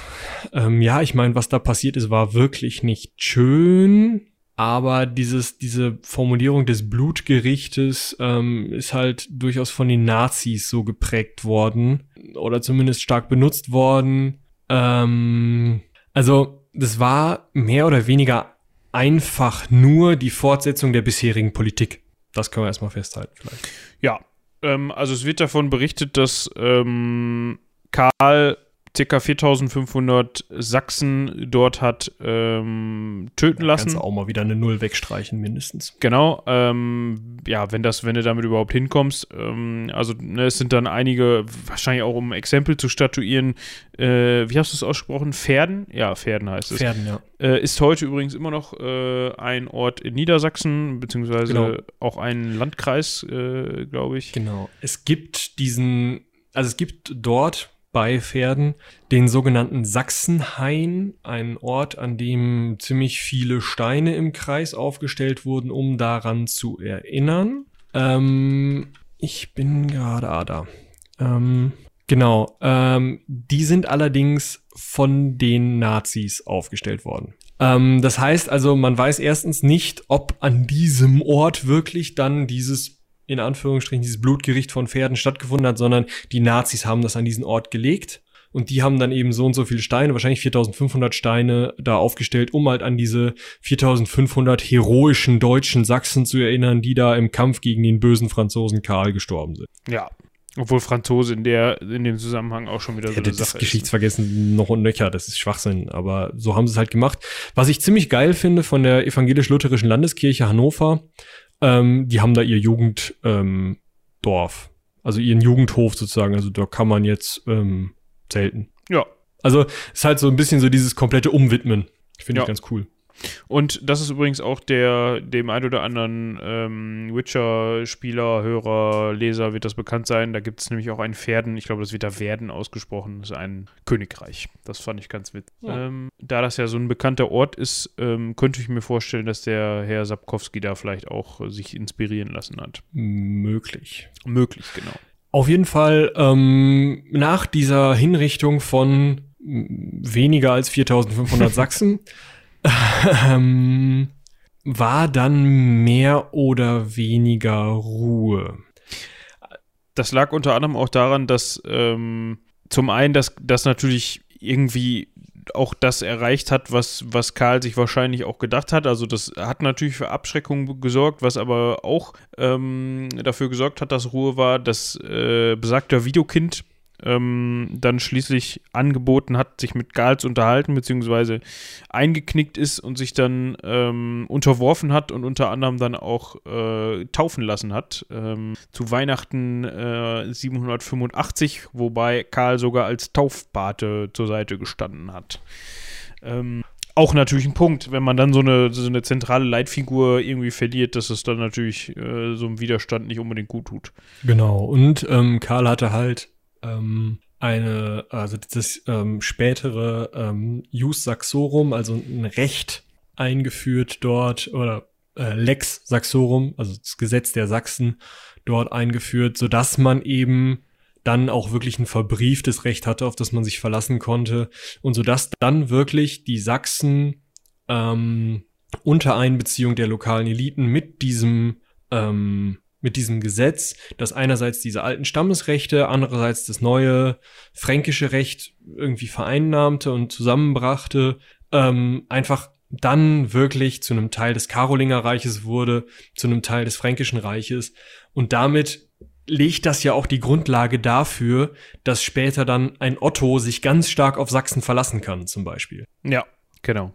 Ähm, ja, ich meine, was da passiert ist, war wirklich nicht schön. Aber dieses, diese Formulierung des Blutgerichtes ähm, ist halt durchaus von den Nazis so geprägt worden oder zumindest stark benutzt worden. Ähm, also das war mehr oder weniger einfach nur die Fortsetzung der bisherigen Politik. Das können wir erstmal festhalten vielleicht. Ja, ähm, also es wird davon berichtet, dass ähm, Karl ca. 4500 Sachsen dort hat ähm, töten lassen. Kannst auch mal wieder eine Null wegstreichen, mindestens. Genau, ähm, ja, wenn das, wenn du damit überhaupt hinkommst. Ähm, also ne, es sind dann einige, wahrscheinlich auch um Exempel zu statuieren, äh, wie hast du es ausgesprochen? Pferden? Ja, Pferden heißt es. Pferden, ja. Äh, ist heute übrigens immer noch äh, ein Ort in Niedersachsen, beziehungsweise genau. auch ein Landkreis, äh, glaube ich. Genau. Es gibt diesen, also es gibt dort bei Pferden den sogenannten Sachsenhain, ein Ort, an dem ziemlich viele Steine im Kreis aufgestellt wurden, um daran zu erinnern. Ähm, ich bin gerade ah, da. Ähm, genau. Ähm, die sind allerdings von den Nazis aufgestellt worden. Ähm, das heißt also, man weiß erstens nicht, ob an diesem Ort wirklich dann dieses in Anführungsstrichen dieses Blutgericht von Pferden stattgefunden hat, sondern die Nazis haben das an diesen Ort gelegt und die haben dann eben so und so viele Steine, wahrscheinlich 4500 Steine da aufgestellt, um halt an diese 4500 heroischen deutschen Sachsen zu erinnern, die da im Kampf gegen den bösen Franzosen Karl gestorben sind. Ja. Obwohl Franzose in der, in dem Zusammenhang auch schon wieder so ja, eine das Sache Geschichtsvergessen noch und nöcher, das ist Schwachsinn, aber so haben sie es halt gemacht. Was ich ziemlich geil finde von der evangelisch-lutherischen Landeskirche Hannover, ähm, die haben da ihr Jugenddorf, ähm, also ihren Jugendhof sozusagen. Also da kann man jetzt ähm, zelten. Ja. Also ist halt so ein bisschen so dieses komplette Umwidmen. Finde ja. ich ganz cool. Und das ist übrigens auch der, dem ein oder anderen ähm, Witcher-Spieler, Hörer, Leser wird das bekannt sein. Da gibt es nämlich auch einen Pferden, ich glaube, das wird da Werden ausgesprochen, das ist ein Königreich. Das fand ich ganz witzig. Ja. Ähm, da das ja so ein bekannter Ort ist, ähm, könnte ich mir vorstellen, dass der Herr Sapkowski da vielleicht auch sich inspirieren lassen hat. Möglich. Möglich, genau. Auf jeden Fall ähm, nach dieser Hinrichtung von weniger als 4500 Sachsen [laughs] ähm, war dann mehr oder weniger Ruhe. Das lag unter anderem auch daran, dass ähm, zum einen, dass das natürlich irgendwie auch das erreicht hat, was, was Karl sich wahrscheinlich auch gedacht hat. Also das hat natürlich für Abschreckung gesorgt, was aber auch ähm, dafür gesorgt hat, dass Ruhe war, dass äh, besagter Videokind ähm, dann schließlich angeboten hat, sich mit zu unterhalten, beziehungsweise eingeknickt ist und sich dann ähm, unterworfen hat und unter anderem dann auch äh, taufen lassen hat. Ähm, zu Weihnachten äh, 785, wobei Karl sogar als Taufpate zur Seite gestanden hat. Ähm, auch natürlich ein Punkt, wenn man dann so eine, so eine zentrale Leitfigur irgendwie verliert, dass es dann natürlich äh, so einem Widerstand nicht unbedingt gut tut. Genau, und ähm, Karl hatte halt ähm, eine, also das ähm, spätere ähm, Jus Saxorum, also ein Recht eingeführt dort oder äh, Lex Saxorum, also das Gesetz der Sachsen dort eingeführt, so dass man eben dann auch wirklich ein verbrieftes Recht hatte, auf das man sich verlassen konnte. Und so dass dann wirklich die Sachsen ähm, unter Einbeziehung der lokalen Eliten mit diesem ähm, mit diesem Gesetz, das einerseits diese alten Stammesrechte, andererseits das neue fränkische Recht irgendwie vereinnahmte und zusammenbrachte, ähm, einfach dann wirklich zu einem Teil des Karolingerreiches wurde, zu einem Teil des Fränkischen Reiches und damit legt das ja auch die Grundlage dafür, dass später dann ein Otto sich ganz stark auf Sachsen verlassen kann, zum Beispiel. Ja, genau.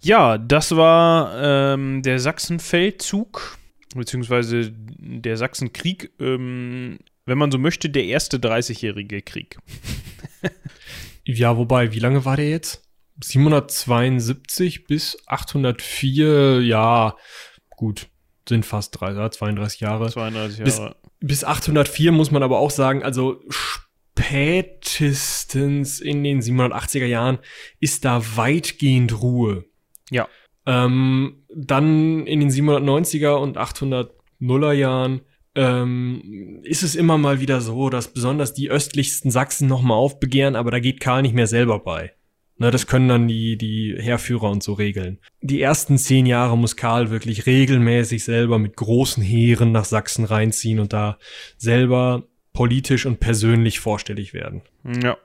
Ja, das war ähm, der Sachsenfeldzug beziehungsweise der Sachsenkrieg, ähm, wenn man so möchte, der erste 30-jährige Krieg. [laughs] ja, wobei, wie lange war der jetzt? 772 bis 804, ja, gut, sind fast 30, 32 Jahre. 32 Jahre. Bis, bis 804 muss man aber auch sagen, also spätestens in den 780er Jahren ist da weitgehend Ruhe. Ja. Ähm, dann in den 790er und 800er Jahren ähm, ist es immer mal wieder so, dass besonders die östlichsten Sachsen nochmal aufbegehren, aber da geht Karl nicht mehr selber bei. Na, das können dann die, die Heerführer und so regeln. Die ersten zehn Jahre muss Karl wirklich regelmäßig selber mit großen Heeren nach Sachsen reinziehen und da selber politisch und persönlich vorstellig werden. Ja.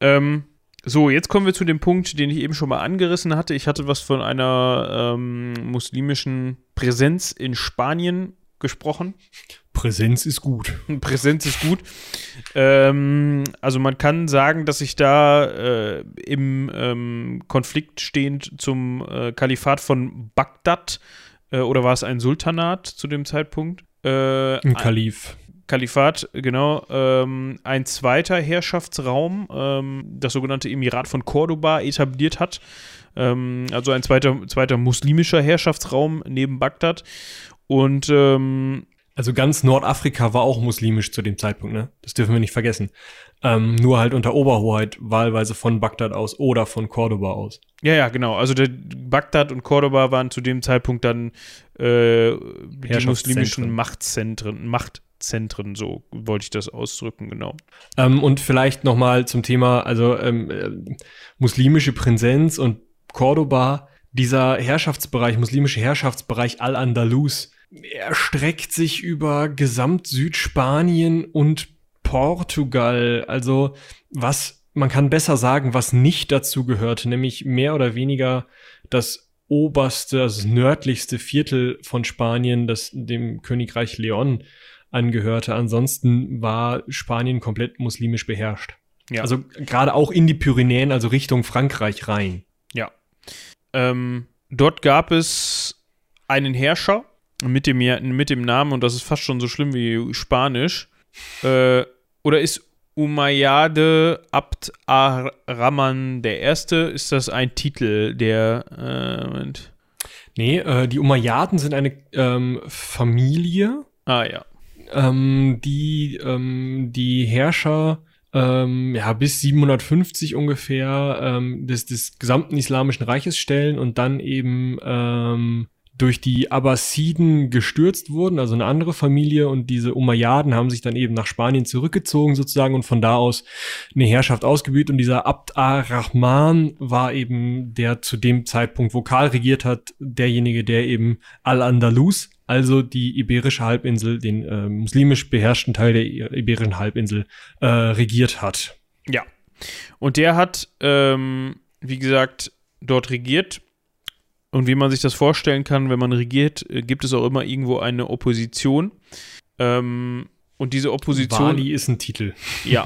Ähm, so, jetzt kommen wir zu dem Punkt, den ich eben schon mal angerissen hatte. Ich hatte was von einer ähm, muslimischen Präsenz in Spanien gesprochen. Präsenz ist gut. [laughs] Präsenz ist gut. Ähm, also man kann sagen, dass sich da äh, im ähm, Konflikt stehend zum äh, Kalifat von Bagdad äh, oder war es ein Sultanat zu dem Zeitpunkt? Äh, ein Kalif. Kalifat, genau, ähm, ein zweiter Herrschaftsraum, ähm, das sogenannte Emirat von Cordoba, etabliert hat. Ähm, also ein zweiter, zweiter muslimischer Herrschaftsraum neben Bagdad. Und ähm, also ganz Nordafrika war auch muslimisch zu dem Zeitpunkt, ne? Das dürfen wir nicht vergessen. Ähm, nur halt unter Oberhoheit, wahlweise von Bagdad aus oder von Cordoba aus. Ja, ja, genau. Also der, Bagdad und Cordoba waren zu dem Zeitpunkt dann äh, die muslimischen Machtzentren, Macht, Zentren, so wollte ich das ausdrücken, genau. Ähm, und vielleicht nochmal zum Thema, also ähm, äh, muslimische Präsenz und Cordoba, dieser Herrschaftsbereich, muslimische Herrschaftsbereich Al-Andalus, erstreckt sich über gesamt Südspanien und Portugal. Also was, man kann besser sagen, was nicht dazu gehört, nämlich mehr oder weniger das oberste, das nördlichste Viertel von Spanien, das dem Königreich Leon angehörte. Ansonsten war Spanien komplett muslimisch beherrscht. Ja. Also gerade auch in die Pyrenäen, also Richtung Frankreich rein. Ja. Ähm, dort gab es einen Herrscher mit dem, mit dem Namen, und das ist fast schon so schlimm wie Spanisch, äh, oder ist Umayyade Abd ar-Rahman I. Ist das ein Titel, der. Äh, Moment. Nee, äh, die Umayyaden sind eine ähm, Familie, Ah, ja. Ähm, die ähm, die Herrscher ähm, ja, bis 750 ungefähr ähm, des, des gesamten Islamischen Reiches stellen und dann eben ähm, durch die Abbasiden gestürzt wurden, also eine andere Familie. Und diese Umayyaden haben sich dann eben nach Spanien zurückgezogen sozusagen und von da aus eine Herrschaft ausgeübt. Und dieser Abd ar-Rahman war eben der zu dem Zeitpunkt vokal regiert hat, derjenige, der eben Al-Andalus, also die iberische Halbinsel, den äh, muslimisch beherrschten Teil der iberischen Halbinsel äh, regiert hat. Ja. Und der hat, ähm, wie gesagt, dort regiert. Und wie man sich das vorstellen kann, wenn man regiert, äh, gibt es auch immer irgendwo eine Opposition. Ähm, und diese Opposition. Wali ist ein Titel. [laughs] Ja,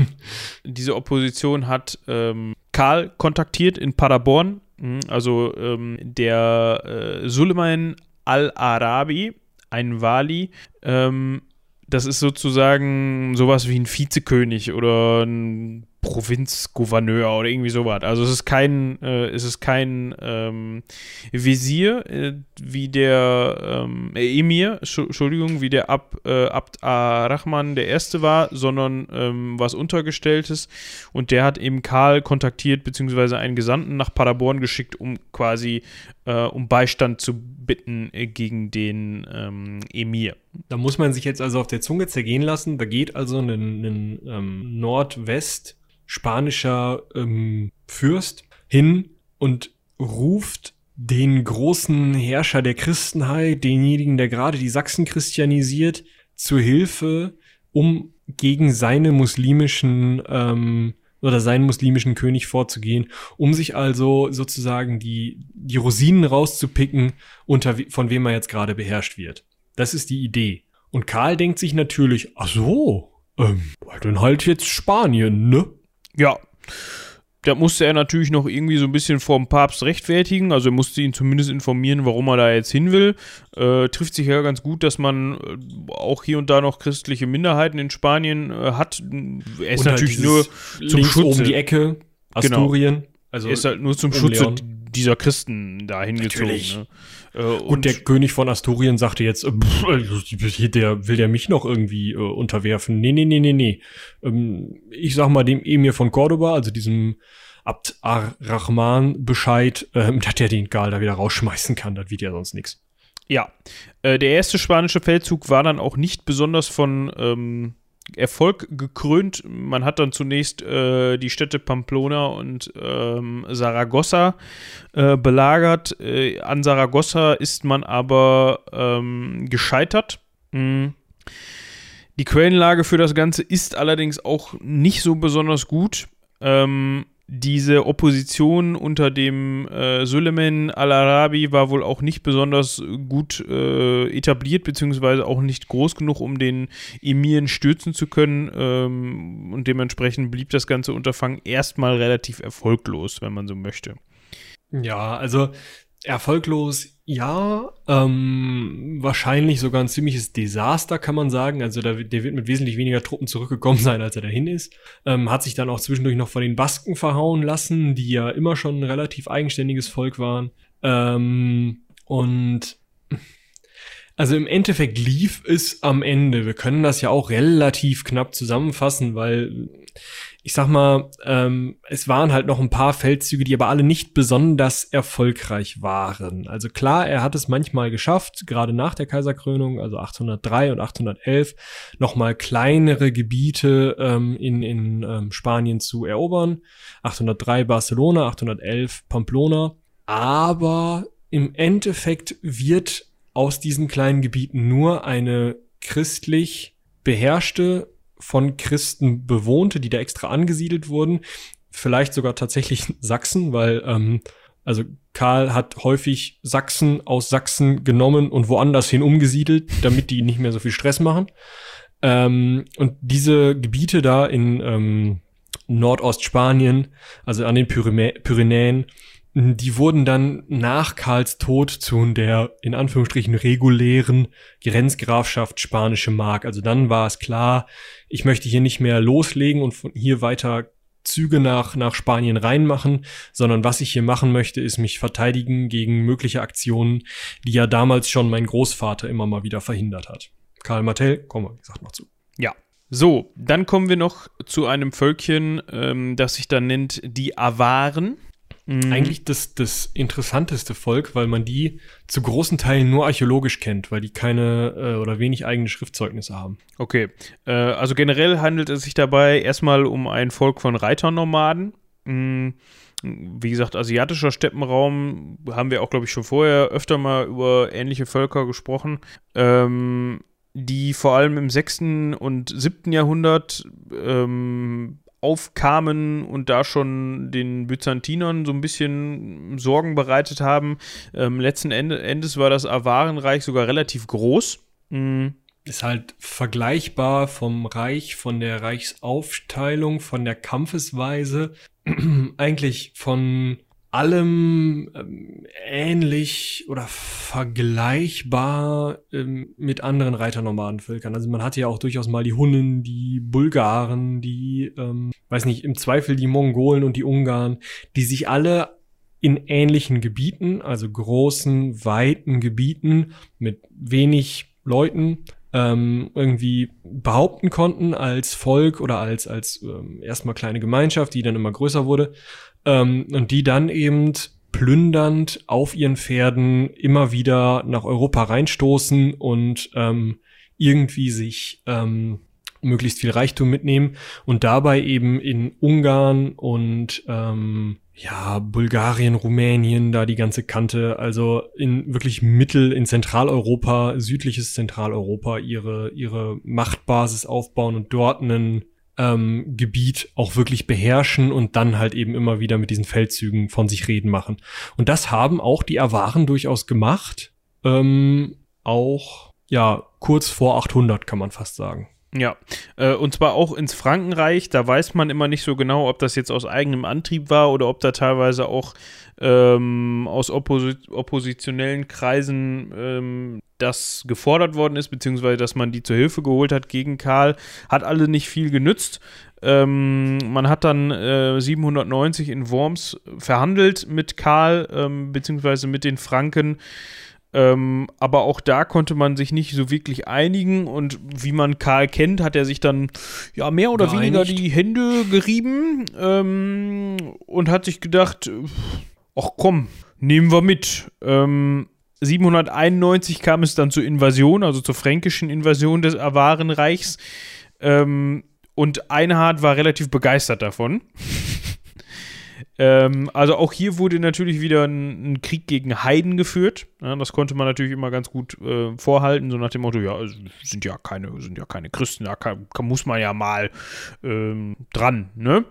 diese Opposition hat ähm, Karl kontaktiert in Paderborn. Mhm, Also ähm, der äh, Suleiman al-Arabi, ein Wali, ähm, das ist sozusagen sowas wie ein Vizekönig oder ein Provinzgouverneur oder irgendwie sowas. Also es ist kein, äh, es ist kein ähm, Visier äh, wie der ähm, äh, Emir, Schu- Entschuldigung, wie der Ab, äh, Abd ar-Rahman der Erste war, sondern ähm, was Untergestelltes. Und der hat eben Karl kontaktiert, beziehungsweise einen Gesandten nach Paderborn geschickt, um quasi äh, um Beistand zu bitten äh, gegen den ähm, Emir. Da muss man sich jetzt also auf der Zunge zergehen lassen. Da geht also ein, ein ähm, Nordwest spanischer ähm, Fürst hin und ruft den großen Herrscher der Christenheit, denjenigen, der gerade die Sachsen christianisiert, zu Hilfe, um gegen seine muslimischen ähm, oder seinen muslimischen König vorzugehen, um sich also sozusagen die, die Rosinen rauszupicken, unter von wem er jetzt gerade beherrscht wird. Das ist die Idee. Und Karl denkt sich natürlich, ach so, ähm, dann halt jetzt Spanien, ne? Ja. Da musste er natürlich noch irgendwie so ein bisschen vom Papst rechtfertigen. Also er musste ihn zumindest informieren, warum er da jetzt hin will. Äh, trifft sich ja ganz gut, dass man äh, auch hier und da noch christliche Minderheiten in Spanien äh, hat. Er ist Und halt natürlich dieses nur zum links Schutze. oben die Ecke, Asturien. Also er ist halt nur zum um Schutze Leon. dieser Christen da hingezogen. Natürlich. Ne? Äh, Gut, und der König von Asturien sagte jetzt, äh, pff, äh, der will der mich noch irgendwie äh, unterwerfen. Nee, nee, nee, nee, nee. Ähm, ich sag mal dem Emir von Cordoba, also diesem Abd ar-Rahman Bescheid, ähm, [laughs] dass der den Gal da wieder rausschmeißen kann. Das wird ja sonst nix. Ja, äh, der erste spanische Feldzug war dann auch nicht besonders von ähm, Erfolg gekrönt. Man hat dann zunächst äh, die Städte Pamplona und ähm, Saragossa äh, belagert. Äh, an Saragossa ist man aber ähm, gescheitert. Mm. Die Quellenlage für das Ganze ist allerdings auch nicht so besonders gut. Ähm, diese Opposition unter dem äh, Suleiman al-Arabi war wohl auch nicht besonders gut äh, etabliert, beziehungsweise auch nicht groß genug, um den Emiren stürzen zu können. Ähm, und dementsprechend blieb das ganze Unterfangen erstmal relativ erfolglos, wenn man so möchte. Ja, also erfolglos, ja. Ähm, wahrscheinlich sogar ein ziemliches Desaster, kann man sagen. Also der, der wird mit wesentlich weniger Truppen zurückgekommen [laughs] sein, als er dahin ist. Ähm, hat sich dann auch zwischendurch noch von den Basken verhauen lassen, die ja immer schon ein relativ eigenständiges Volk waren. Ähm, und also im Endeffekt lief es am Ende. Wir können das ja auch relativ knapp zusammenfassen, weil ich sag mal, ähm, es waren halt noch ein paar Feldzüge, die aber alle nicht besonders erfolgreich waren. Also klar, er hat es manchmal geschafft, gerade nach der Kaiserkrönung, also 803 und 811, nochmal kleinere Gebiete ähm, in, in ähm, Spanien zu erobern. 803 Barcelona, 811 Pamplona. Aber im Endeffekt wird aus diesen kleinen Gebieten nur eine christlich beherrschte, von Christen bewohnte, die da extra angesiedelt wurden. Vielleicht sogar tatsächlich [laughs] Sachsen, weil ähm, also Karl hat häufig Sachsen aus Sachsen genommen und woanders hin umgesiedelt, damit die nicht mehr so viel Stress machen. Ähm, und diese Gebiete da in ähm, Nordostspanien, also an den Pyrenä Pyrenäen, die wurden dann nach Karls Tod zu der in Anführungsstrichen regulären Grenzgrafschaft Spanische Mark. Also dann war es klar, ich möchte hier nicht mehr loslegen und von hier weiter Züge nach, nach Spanien reinmachen, sondern was ich hier machen möchte, ist mich verteidigen gegen mögliche Aktionen, die ja damals schon mein Großvater immer mal wieder verhindert hat. Karl Martell, kommen wir, wie gesagt, noch zu. Ja. So, dann kommen wir noch zu einem Völkchen, ähm, das sich dann nennt die Awaren. Mhm. Eigentlich das, das interessanteste Volk, weil man die zu großen Teilen nur archäologisch kennt, weil die keine äh, oder wenig eigene Schriftzeugnisse haben. Okay, äh, also generell handelt es sich dabei erstmal um ein Volk von Reiternomaden. Mhm wie gesagt, asiatischer Steppenraum haben wir auch, glaube ich, schon vorher öfter mal über ähnliche Völker gesprochen, ähm, die vor allem im 6. und 7. Jahrhundert ähm, aufkamen und da schon den Byzantinern so ein bisschen Sorgen bereitet haben. Ähm, letzten Ende, Endes war das Awarenreich sogar relativ groß. Mhm. Ist halt vergleichbar vom Reich, von der Reichsaufteilung, von der Kampfesweise, [clears throat] eigentlich von allem ähm, ähnlich oder vergleichbar ähm, mit anderen Reiternomadenvölkern. Also man hatte ja auch durchaus mal die Hunnen, die Bulgaren, die, ähm, weiß nicht, im Zweifel die Mongolen und die Ungarn, die sich alle in ähnlichen Gebieten, also großen, weiten Gebieten mit wenig Leuten ähm, irgendwie behaupten konnten als Volk oder als als ähm, erstmal kleine Gemeinschaft, die dann immer größer wurde ähm, und die dann eben plündernd auf ihren Pferden immer wieder nach Europa reinstoßen und ähm, irgendwie sich ähm, möglichst viel Reichtum mitnehmen und dabei eben in Ungarn und ähm, ja, Bulgarien, Rumänien, da die ganze Kante, also in wirklich Mittel, in Zentraleuropa, südliches Zentraleuropa ihre, ihre Machtbasis aufbauen und dort einen ähm, Gebiet auch wirklich beherrschen und dann halt eben immer wieder mit diesen Feldzügen von sich reden machen. Und das haben auch die Awaren durchaus gemacht. Ähm, auch, ja, kurz vor 800 kann man fast sagen. Ja, äh, und zwar auch ins Frankenreich. Da weiß man immer nicht so genau, ob das jetzt aus eigenem Antrieb war oder ob da teilweise auch ähm, aus Opposi oppositionellen Kreisen ähm, das gefordert worden ist, beziehungsweise dass man die zur Hilfe geholt hat gegen Karl, hat alle nicht viel genützt. Ähm, man hat dann äh, 790 in Worms verhandelt mit Karl, ähm, beziehungsweise mit den Franken. Ähm, aber auch da konnte man sich nicht so wirklich einigen und wie man Karl kennt, hat er sich dann ja mehr oder Geeinigt. weniger die Hände gerieben ähm, und hat sich gedacht, ach komm, nehmen wir mit. Ähm, 791 kam es dann zur Invasion, also zur fränkischen Invasion des Awarenreichs. Ähm, und Einhard war relativ begeistert davon. Ähm, also auch hier wurde natürlich wieder ein, ein Krieg gegen Heiden geführt. Ja, das konnte man natürlich immer ganz gut äh, vorhalten, so nach dem Motto, ja, sind ja keine, sind ja keine Christen, da kann, muss man ja mal ähm, dran, ne?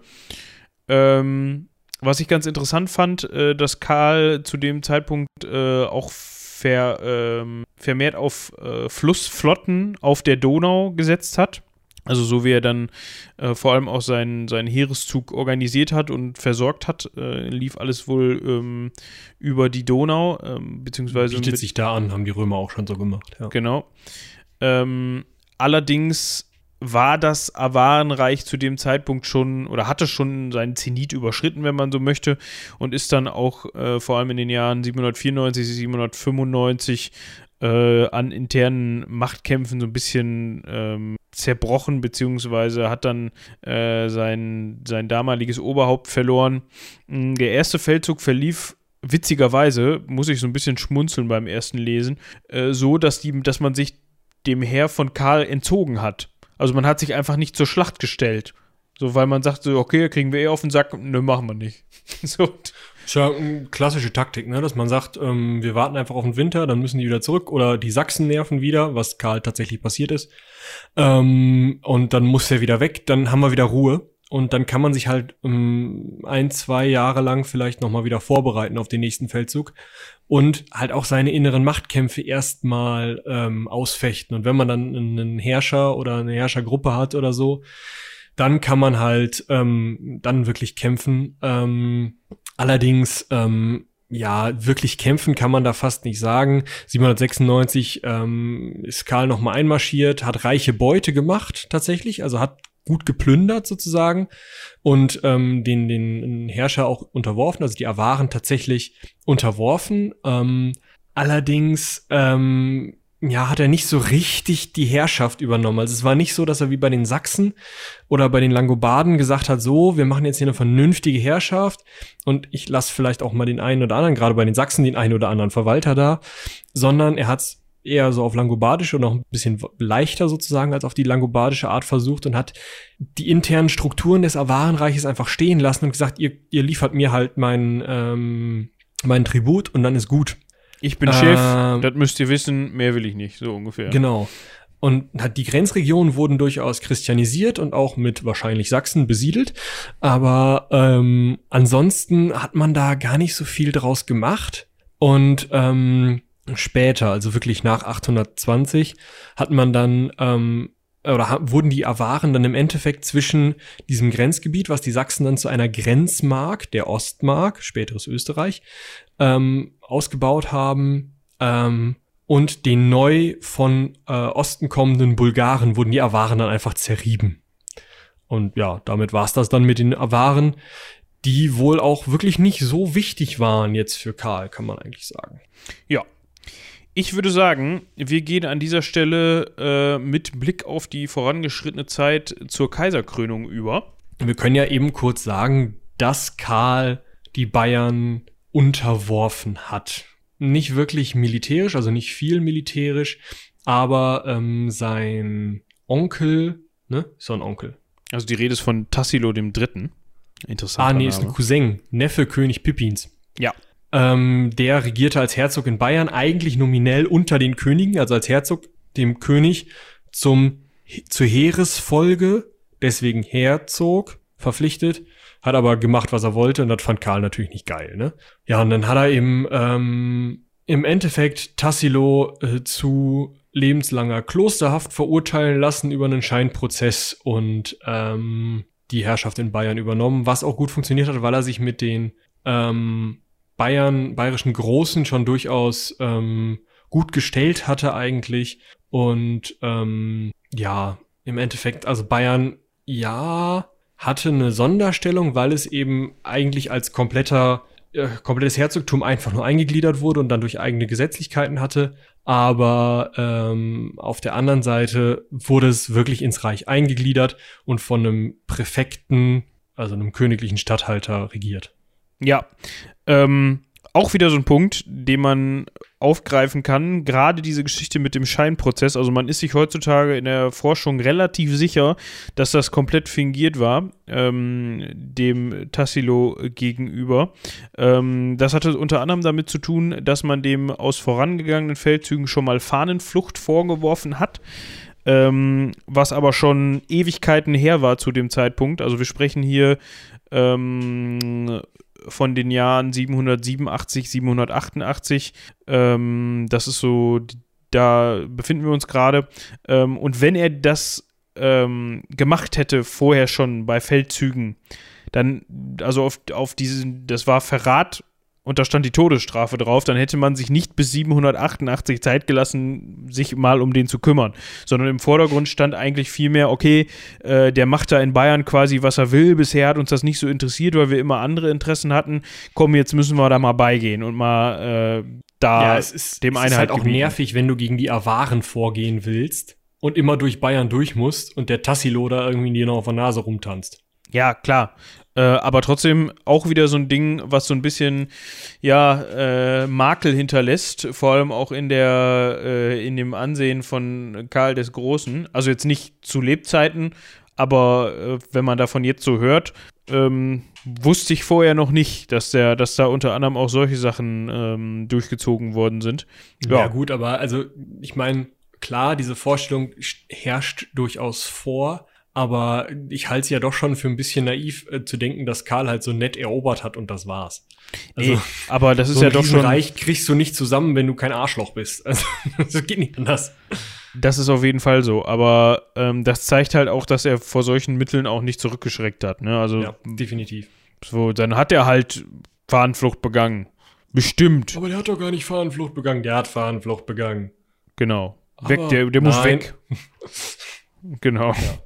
Ähm, was ich ganz interessant fand, äh, dass Karl zu dem Zeitpunkt äh, auch ver, ähm, vermehrt auf äh, Flussflotten auf der Donau gesetzt hat. Also so wie er dann äh, vor allem auch seinen, seinen Heereszug organisiert hat und versorgt hat, äh, lief alles wohl ähm, über die Donau, ähm, beziehungsweise. Bietet sich da an, haben die Römer auch schon so gemacht, ja. Genau. Ähm, allerdings war das Awarenreich zu dem Zeitpunkt schon oder hatte schon seinen Zenit überschritten, wenn man so möchte, und ist dann auch äh, vor allem in den Jahren 794, 795 äh, an internen Machtkämpfen so ein bisschen ähm, zerbrochen, beziehungsweise hat dann äh, sein, sein damaliges Oberhaupt verloren. Mm, der erste Feldzug verlief witzigerweise, muss ich so ein bisschen schmunzeln beim ersten Lesen, äh, so, dass, die, dass man sich dem Heer von Karl entzogen hat. Also man hat sich einfach nicht zur Schlacht gestellt. So, weil man sagt so, okay, kriegen wir eh auf den Sack, ne, machen wir nicht. [laughs] so. Ist ja eine klassische Taktik, ne? dass man sagt, ähm, wir warten einfach auf den Winter, dann müssen die wieder zurück oder die Sachsen nerven wieder, was Karl tatsächlich passiert ist. Ähm, und dann muss er wieder weg, dann haben wir wieder Ruhe. Und dann kann man sich halt ähm, ein, zwei Jahre lang vielleicht nochmal wieder vorbereiten auf den nächsten Feldzug und halt auch seine inneren Machtkämpfe erstmal ähm, ausfechten. Und wenn man dann einen Herrscher oder eine Herrschergruppe hat oder so, dann kann man halt ähm, dann wirklich kämpfen. Ähm, Allerdings, ähm, ja, wirklich kämpfen kann man da fast nicht sagen. 796 ähm, ist Karl nochmal einmarschiert, hat reiche Beute gemacht tatsächlich, also hat gut geplündert sozusagen und ähm, den, den Herrscher auch unterworfen, also die Awaren tatsächlich unterworfen. Ähm, allerdings ähm, ja, hat er nicht so richtig die Herrschaft übernommen. Also es war nicht so, dass er wie bei den Sachsen oder bei den Langobarden gesagt hat, so, wir machen jetzt hier eine vernünftige Herrschaft und ich lasse vielleicht auch mal den einen oder anderen, gerade bei den Sachsen, den einen oder anderen Verwalter da, sondern er hat eher so auf langobardische und noch ein bisschen leichter sozusagen als auf die langobardische Art versucht und hat die internen Strukturen des Awarenreiches einfach stehen lassen und gesagt, ihr, ihr liefert mir halt meinen ähm, meinen Tribut und dann ist gut. Ich bin Chef, ähm, das müsst ihr wissen, mehr will ich nicht, so ungefähr. Genau. Und die Grenzregionen wurden durchaus christianisiert und auch mit wahrscheinlich Sachsen besiedelt. Aber ähm, ansonsten hat man da gar nicht so viel draus gemacht. Und ähm, später, also wirklich nach 820, hat man dann ähm, oder wurden die Awaren dann im Endeffekt zwischen diesem Grenzgebiet, was die Sachsen dann zu einer Grenzmark, der Ostmark, späteres Österreich, ähm, ausgebaut haben, ähm, und den neu von äh, Osten kommenden Bulgaren wurden die Awaren dann einfach zerrieben. Und ja, damit war es das dann mit den Awaren, die wohl auch wirklich nicht so wichtig waren jetzt für Karl, kann man eigentlich sagen. Ja, ich würde sagen, wir gehen an dieser Stelle äh, mit Blick auf die vorangeschrittene Zeit zur Kaiserkrönung über. Wir können ja eben kurz sagen, dass Karl die Bayern unterworfen hat. Nicht wirklich militärisch, also nicht viel militärisch, aber ähm, sein Onkel, ne, ist so ein Onkel. Also die Rede ist von Tassilo dem Dritten. Interessant. Ah, nee, ist ein Cousin, Neffe König Pippins. Ja. Ähm, der regierte als Herzog in Bayern, eigentlich nominell unter den Königen, also als Herzog dem König zum, zur Heeresfolge, deswegen Herzog, verpflichtet, hat aber gemacht, was er wollte und das fand Karl natürlich nicht geil, ne? Ja, und dann hat er eben ähm, im Endeffekt Tassilo äh, zu lebenslanger Klosterhaft verurteilen lassen über einen Scheinprozess und ähm, die Herrschaft in Bayern übernommen, was auch gut funktioniert hat, weil er sich mit den ähm, Bayern, bayerischen Großen schon durchaus ähm, gut gestellt hatte eigentlich. Und ähm, ja, im Endeffekt, also Bayern, ja, hatte eine Sonderstellung, weil es eben eigentlich als kompletter äh, komplettes Herzogtum einfach nur eingegliedert wurde und dann durch eigene Gesetzlichkeiten hatte. Aber ähm, auf der anderen Seite wurde es wirklich ins Reich eingegliedert und von einem Präfekten, also einem königlichen Statthalter, regiert. Ja, ähm, auch wieder so ein Punkt, den man aufgreifen kann. Gerade diese Geschichte mit dem Scheinprozess. Also man ist sich heutzutage in der Forschung relativ sicher, dass das komplett fingiert war, ähm, dem Tassilo gegenüber. Ähm, das hatte unter anderem damit zu tun, dass man dem aus vorangegangenen Feldzügen schon mal Fahnenflucht vorgeworfen hat. Ähm, was aber schon Ewigkeiten her war zu dem Zeitpunkt. Also wir sprechen hier ähm, von den Jahren 787, 788. Ähm, das ist so, da befinden wir uns gerade. Ähm, und wenn er das ähm, gemacht hätte, vorher schon bei Feldzügen, dann, also auf, auf diesen, das war Verrat und da stand die Todesstrafe drauf, dann hätte man sich nicht bis 788 Zeit gelassen, sich mal um den zu kümmern, sondern im Vordergrund stand eigentlich vielmehr, okay, äh, der macht da in Bayern quasi, was er will. Bisher hat uns das nicht so interessiert, weil wir immer andere Interessen hatten. Komm, jetzt müssen wir da mal beigehen und mal äh, da ja, es ist, dem es ist halt auch gebieten. nervig, wenn du gegen die Awaren vorgehen willst und immer durch Bayern durch musst und der Tassilo da irgendwie dir noch auf der Nase rumtanzt. Ja, klar. Äh, aber trotzdem auch wieder so ein Ding, was so ein bisschen, ja, äh, Makel hinterlässt, vor allem auch in der, äh, in dem Ansehen von Karl des Großen. Also jetzt nicht zu Lebzeiten, aber äh, wenn man davon jetzt so hört, ähm, wusste ich vorher noch nicht, dass der, dass da unter anderem auch solche Sachen ähm, durchgezogen worden sind. Ja. ja, gut, aber also ich meine, klar, diese Vorstellung herrscht durchaus vor, aber ich halte es ja doch schon für ein bisschen naiv äh, zu denken, dass Karl halt so nett erobert hat und das war's. Also, nee, aber das ist so ja doch schon reich kriegst du nicht zusammen, wenn du kein Arschloch bist. [laughs] Also das geht nicht anders. Das ist auf jeden Fall so, aber ähm, das zeigt halt auch, dass er vor solchen Mitteln auch nicht zurückgeschreckt hat. Ne? Also ja, definitiv. So, dann hat er halt Fahnenflucht begangen. Bestimmt. Aber der hat doch gar nicht Fahnenflucht begangen. Der hat Fahnenflucht begangen. Genau. Weg, Aber der, der muss nein. weg. [laughs] Genau. Ja.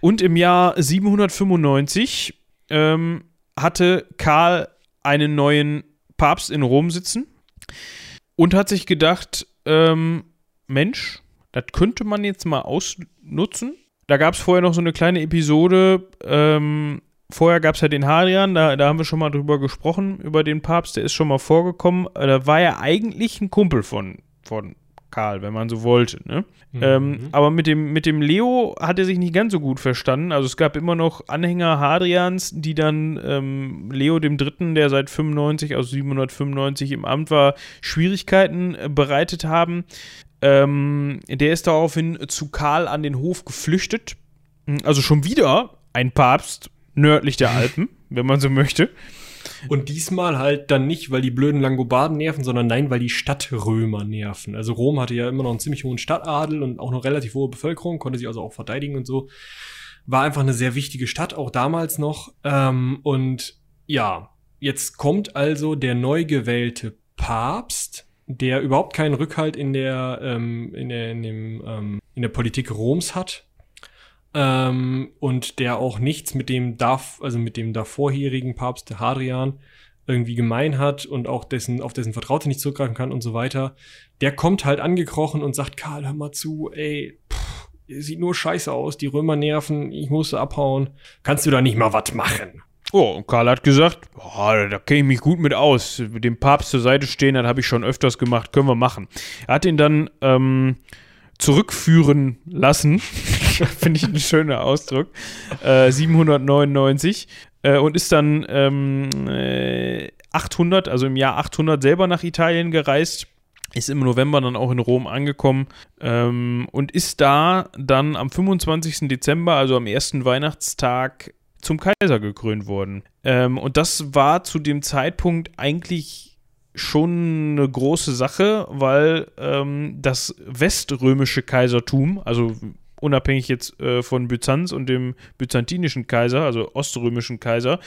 Und im Jahr 795 ähm, hatte Karl einen neuen Papst in Rom sitzen und hat sich gedacht, ähm, Mensch, das könnte man jetzt mal ausnutzen. Da gab es vorher noch so eine kleine Episode. Ähm, vorher gab es ja den Hadrian, da, da haben wir schon mal drüber gesprochen, über den Papst, der ist schon mal vorgekommen. Äh, Da war er eigentlich ein Kumpel von, von Karl, wenn man so wollte. Ne? Ähm, aber mit dem, mit dem Leo hat er sich nicht ganz so gut verstanden. Also es gab immer noch Anhänger Hadrians, die dann ähm, Leo dem Dritten, der seit 95, also 795 im Amt war, Schwierigkeiten äh, bereitet haben. Ähm, der ist daraufhin zu Karl an den Hof geflüchtet. Also schon wieder ein Papst nördlich der [laughs] Alpen, wenn man so möchte. Und diesmal halt dann nicht, weil die blöden Langobarden nerven, sondern nein, weil die Stadtrömer nerven. Also Rom hatte ja immer noch einen ziemlich hohen Stadtadel und auch noch relativ hohe Bevölkerung, konnte sich also auch verteidigen und so. War einfach eine sehr wichtige Stadt, auch damals noch. Ähm, und ja, jetzt kommt also der neu gewählte Papst, der überhaupt keinen Rückhalt in der, ähm, in der, in dem, ähm, in der Politik Roms hat. Ähm, und der auch nichts mit dem darf, also mit dem davorherigen Papst Hadrian irgendwie gemein hat und auch dessen, auf dessen Vertraute nicht zurückgreifen kann und so weiter. Der kommt halt angekrochen und sagt, Karl, hör mal zu, ey, pff, sieht nur scheiße aus, die Römer nerven, ich musste abhauen. Kannst du da nicht mal was machen? Oh, und Karl hat gesagt, oh, da kenne ich mich gut mit aus. Mit dem Papst zur Seite stehen, das habe ich schon öfters gemacht, können wir machen. Er hat ihn dann ähm, zurückführen lassen. Finde ich ein schöner Ausdruck. Äh, 799. Äh, und ist dann ähm, äh, 800, also im Jahr 800 selber nach Italien gereist. Ist im November dann auch in Rom angekommen ähm, und ist da dann am 25. Dezember, also am ersten Weihnachtstag, zum Kaiser gekrönt worden. Ähm, und das war zu dem Zeitpunkt eigentlich schon eine große Sache, weil ähm, das weströmische Kaisertum, also unabhängig jetzt äh, von Byzanz und dem byzantinischen Kaiser, also oströmischen Kaiser,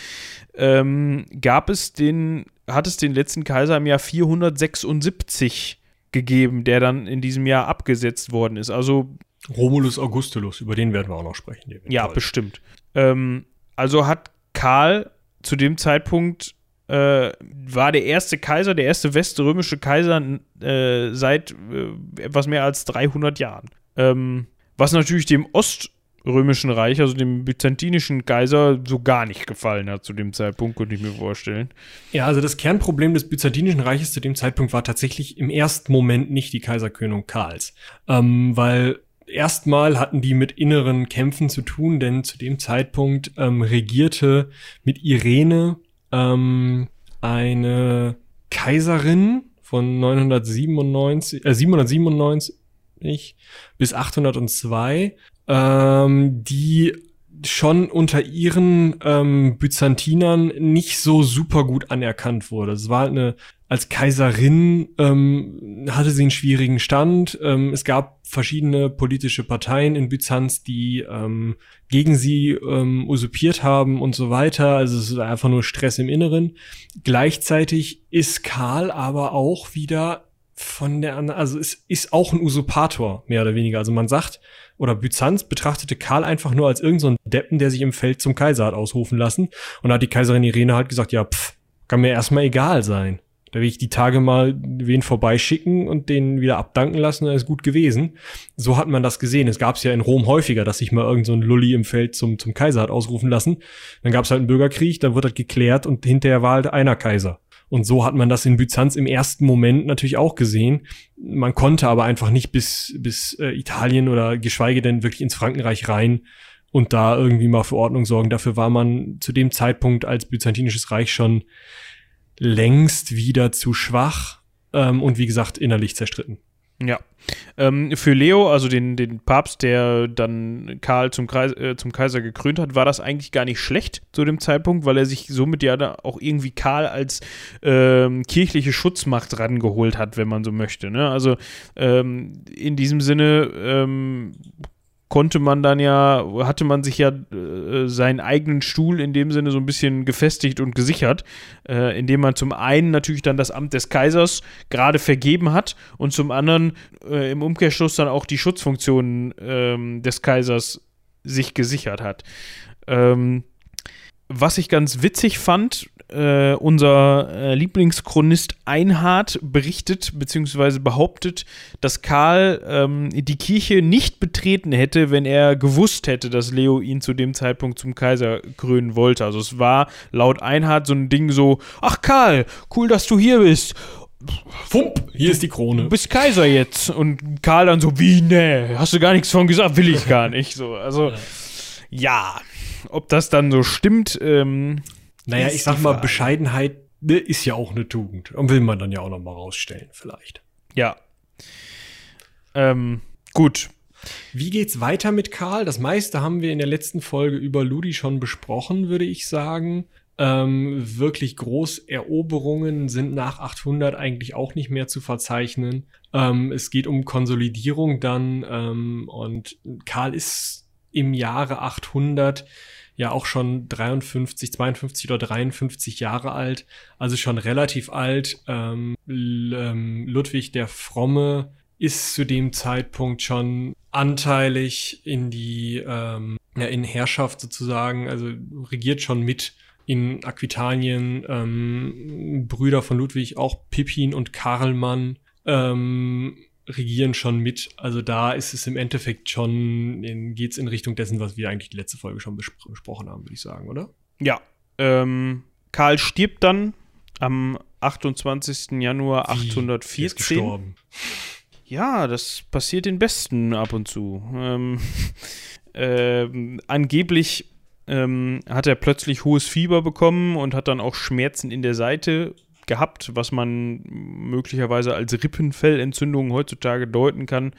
ähm, gab es den, hat es den letzten Kaiser im Jahr 476 gegeben, der dann in diesem Jahr abgesetzt worden ist. Also Romulus Augustulus, über den werden wir auch noch sprechen. ja, bestimmt. Ähm, also hat Karl zu dem Zeitpunkt äh, war der erste Kaiser, der erste weströmische Kaiser äh, seit äh, etwas mehr als 300 Jahren. Ähm, was natürlich dem oströmischen Reich, also dem byzantinischen Kaiser, so gar nicht gefallen hat zu dem Zeitpunkt, könnte ich mir vorstellen. Ja, also das Kernproblem des byzantinischen Reiches zu dem Zeitpunkt war tatsächlich im ersten Moment nicht die Kaiserkrönung Karls. Ähm, weil erstmal hatten die mit inneren Kämpfen zu tun, denn zu dem Zeitpunkt ähm, regierte mit Irene ähm, eine Kaiserin von 997, äh, 797 bis 802, ähm, die schon unter ihren ähm, Byzantinern nicht so super gut anerkannt wurde. Es war halt eine, als Kaiserin ähm, hatte sie einen schwierigen Stand. Ähm, es gab verschiedene politische Parteien in Byzanz, die ähm, gegen sie ähm, usurpiert haben und so weiter. Also es ist einfach nur Stress im Inneren. Gleichzeitig ist Karl aber auch wieder von der anderen, also es ist auch ein Usurpator, mehr oder weniger. Also man sagt, oder Byzanz betrachtete Karl einfach nur als irgendein so Deppen, der sich im Feld zum Kaiser hat ausrufen lassen. Und da hat die Kaiserin Irene halt gesagt, ja, pff, kann mir erstmal egal sein. Da will ich die Tage mal wen vorbeischicken und den wieder abdanken lassen, dann ist gut gewesen. So hat man das gesehen. Es gab es ja in Rom häufiger, dass sich mal irgend so Lulli im Feld zum, zum Kaiser hat ausrufen lassen. Dann gab es halt einen Bürgerkrieg, dann wird das geklärt und hinterher war halt einer Kaiser. Und so hat man das in Byzanz im ersten Moment natürlich auch gesehen. Man konnte aber einfach nicht bis, bis äh, Italien oder geschweige denn wirklich ins Frankenreich rein und da irgendwie mal für Ordnung sorgen. Dafür war man zu dem Zeitpunkt als byzantinisches Reich schon längst wieder zu schwach ähm, und wie gesagt innerlich zerstritten. Ja. Ähm, für Leo, also den, den Papst, der dann Karl zum, Kreis, äh, zum Kaiser gekrönt hat, war das eigentlich gar nicht schlecht zu dem Zeitpunkt, weil er sich somit ja auch irgendwie Karl als ähm, kirchliche Schutzmacht rangeholt hat, wenn man so möchte. Ne? Also ähm, in diesem Sinne ähm, konnte man dann ja, hatte man sich ja äh, seinen eigenen Stuhl in dem Sinne so ein bisschen gefestigt und gesichert, äh, indem man zum einen natürlich dann das Amt des Kaisers gerade vergeben hat und zum anderen äh, im Umkehrschluss dann auch die Schutzfunktionen ähm, des Kaisers sich gesichert hat. Ähm, was ich ganz witzig fand, äh, unser äh, Lieblingschronist Einhard berichtet bzw. behauptet, dass Karl ähm, die Kirche nicht betreten hätte, wenn er gewusst hätte, dass Leo ihn zu dem Zeitpunkt zum Kaiser krönen wollte. Also es war laut Einhard so ein Ding so, ach Karl, cool, dass du hier bist. Fump, hier ist die Krone. Du bist Kaiser jetzt. Und Karl dann so, wie, ne, hast du gar nichts von gesagt, will ich gar nicht. So, also, ja, ob das dann so stimmt, ähm, naja, ich sag mal, Bescheidenheit ne, ist ja auch eine Tugend. Und will man dann ja auch noch mal rausstellen, vielleicht. Ja. Ähm, gut. Wie geht's weiter mit Karl? Das meiste haben wir in der letzten Folge über Ludi schon besprochen, würde ich sagen. Ähm, wirklich Großeroberungen sind nach 800 eigentlich auch nicht mehr zu verzeichnen. Ähm, es geht um Konsolidierung dann ähm, und Karl ist im Jahre 800 ja auch schon 53, 52 oder 53 Jahre alt, also schon relativ alt. Ähm, ähm, Ludwig der Fromme ist zu dem Zeitpunkt schon anteilig in die ähm, ja, in Herrschaft sozusagen, also regiert schon mit in Aquitanien. Ähm, Brüder von Ludwig, auch Pippin und Karlmann. Ähm, regieren schon mit. Also da ist es im Endeffekt schon, in, geht's in Richtung dessen, was wir eigentlich die letzte Folge schon bespro besprochen haben, würde ich sagen, oder? Ja. Ähm, Karl stirbt dann am 28. Januar Wie? 814. Ist gestorben. Ja, das passiert den Besten ab und zu. Ähm, [laughs] ähm, angeblich ähm, hat er plötzlich hohes Fieber bekommen und hat dann auch Schmerzen in der Seite gehabt, was man möglicherweise als Rippenfellentzündung heutzutage deuten kann.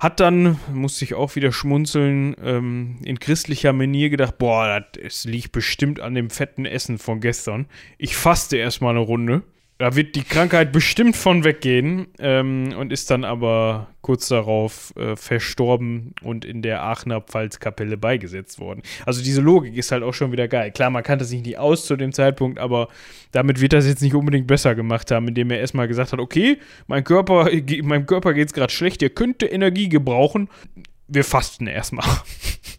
Hat dann, musste ich auch wieder schmunzeln, ähm, in christlicher Manier gedacht, boah, das liegt bestimmt an dem fetten Essen von gestern. Ich faste erstmal eine Runde da wird die Krankheit bestimmt von weggehen ähm, und ist dann aber kurz darauf äh, verstorben und in der Aachener Pfalzkapelle beigesetzt worden. Also diese Logik ist halt auch schon wieder geil. Klar, man kannte sich nicht aus zu dem Zeitpunkt, aber damit wird das jetzt nicht unbedingt besser gemacht haben, indem er erstmal gesagt hat, okay, mein Körper, meinem Körper geht es gerade schlecht, der könnte Energie gebrauchen. Wir fasten erstmal. [laughs]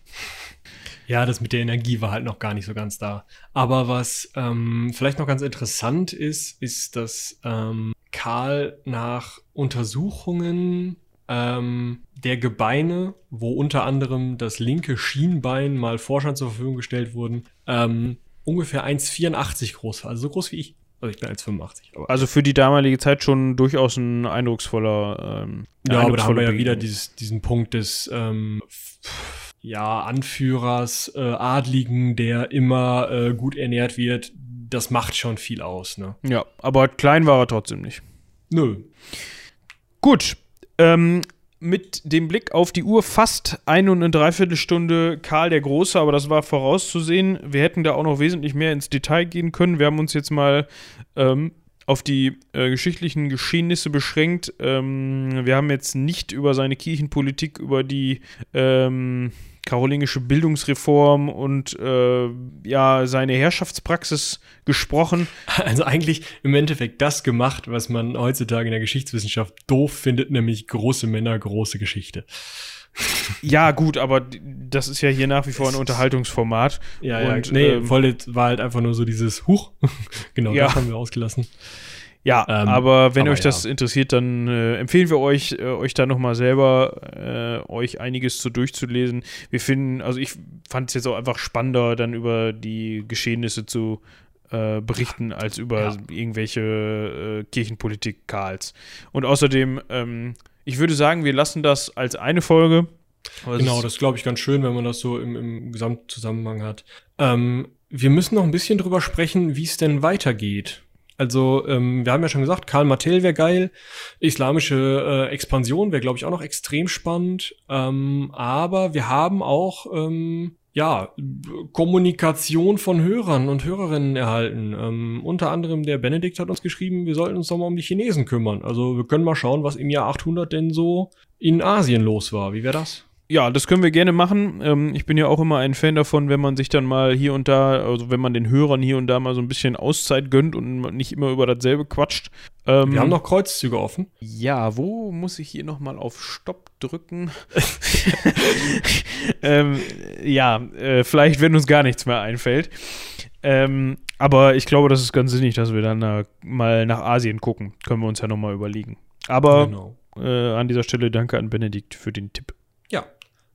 Ja, das mit der Energie war halt noch gar nicht so ganz da. Aber was ähm, vielleicht noch ganz interessant ist, ist, dass ähm, Karl nach Untersuchungen ähm, der Gebeine, wo unter anderem das linke Schienbein mal Forschern zur Verfügung gestellt wurden, ähm, ungefähr 1,84 groß war. Also so groß wie ich. Also ich bin 1,85. Also für die damalige Zeit schon durchaus ein eindrucksvoller. Ähm, ja, aber da haben wir ja wieder dieses, diesen Punkt des ähm, ja, Anführers, äh, Adligen, der immer äh, gut ernährt wird, das macht schon viel aus, ne? Ja, aber klein war er trotzdem nicht. Nö. Gut. Ähm, mit dem Blick auf die Uhr fast eine und eine Dreiviertelstunde Karl der Große, aber das war vorauszusehen. Wir hätten da auch noch wesentlich mehr ins Detail gehen können. Wir haben uns jetzt mal ähm, auf die äh, geschichtlichen Geschehnisse beschränkt. Ähm, wir haben jetzt nicht über seine Kirchenpolitik, über die ähm, karolingische Bildungsreform und äh, ja, seine Herrschaftspraxis gesprochen. Also eigentlich im Endeffekt das gemacht, was man heutzutage in der Geschichtswissenschaft doof findet, nämlich große Männer, große Geschichte. Ja, gut, aber das ist ja hier nach wie vor ein Unterhaltungsformat. Ja, ja, und, nee, ähm, voll war halt einfach nur so dieses Huch. [laughs] genau, ja. das haben wir ausgelassen. Ja, ähm, aber wenn aber euch das ja. interessiert, dann äh, empfehlen wir euch, äh, euch da nochmal selber äh, euch einiges zu durchzulesen. Wir finden, also ich fand es jetzt auch einfach spannender, dann über die Geschehnisse zu äh, berichten, als über ja. irgendwelche äh, Kirchenpolitik Karls. Und außerdem, ähm, ich würde sagen, wir lassen das als eine Folge. Genau, das glaube ich ganz schön, wenn man das so im, im Gesamtzusammenhang hat. Ähm, wir müssen noch ein bisschen drüber sprechen, wie es denn weitergeht. Also, ähm, wir haben ja schon gesagt, Karl Martell wäre geil. Islamische äh, Expansion wäre, glaube ich, auch noch extrem spannend. Ähm, aber wir haben auch ähm, ja, Kommunikation von Hörern und Hörerinnen erhalten. Ähm, unter anderem der Benedikt hat uns geschrieben, wir sollten uns doch mal um die Chinesen kümmern. Also wir können mal schauen, was im Jahr 800 denn so in Asien los war. Wie wäre das? Ja, das können wir gerne machen. Ähm, ich bin ja auch immer ein Fan davon, wenn man sich dann mal hier und da, also wenn man den Hörern hier und da mal so ein bisschen Auszeit gönnt und nicht immer über dasselbe quatscht. Ähm, wir haben noch Kreuzzüge offen. Ja, wo muss ich hier nochmal auf Stopp drücken? [laughs] ähm, ja, äh, vielleicht, wenn uns gar nichts mehr einfällt. Ähm, aber ich glaube, das ist ganz sinnig, dass wir dann äh, mal nach Asien gucken. Können wir uns ja nochmal überlegen. Aber genau. äh, an dieser Stelle danke an Benedikt für den Tipp.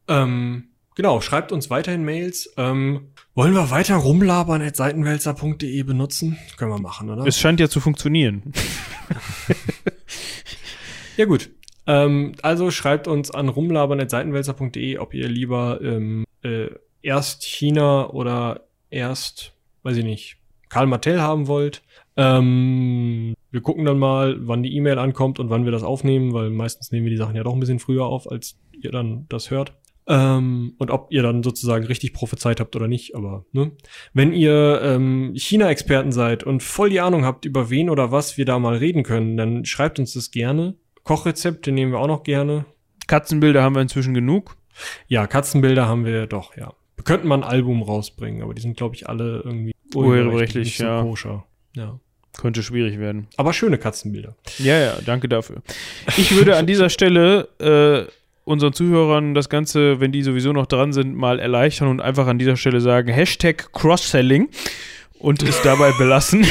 Ähm, genau, schreibt uns weiterhin Mails. Ähm, wollen wir weiter rumlabern at seitenwälzer.de benutzen? Können wir machen, oder? Es scheint ja zu funktionieren. [laughs] ja, gut. Ähm, also schreibt uns an rumlabern.seitenwälzer.de, ob ihr lieber ähm, äh, erst China oder erst, weiß ich nicht, Karl Martell haben wollt. Ähm, wir gucken dann mal, wann die E-Mail ankommt und wann wir das aufnehmen, weil meistens nehmen wir die Sachen ja doch ein bisschen früher auf, als ihr dann das hört. Ähm, und ob ihr dann sozusagen richtig prophezeit habt oder nicht, aber ne? Wenn ihr ähm, China-Experten seid und voll die Ahnung habt, über wen oder was wir da mal reden können, dann schreibt uns das gerne. Kochrezepte nehmen wir auch noch gerne. Katzenbilder haben wir inzwischen genug. Ja, Katzenbilder haben wir doch, ja. Wir könnten mal ein Album rausbringen, aber die sind, glaube ich, alle irgendwie urheberrechtlich, ja. koscher. Ja. Könnte schwierig werden. Aber schöne Katzenbilder. Ja, ja, danke dafür. Ich würde an dieser Stelle äh, unseren Zuhörern das Ganze, wenn die sowieso noch dran sind, mal erleichtern und einfach an dieser Stelle sagen, Hashtag Cross-Selling und es dabei [laughs] belassen.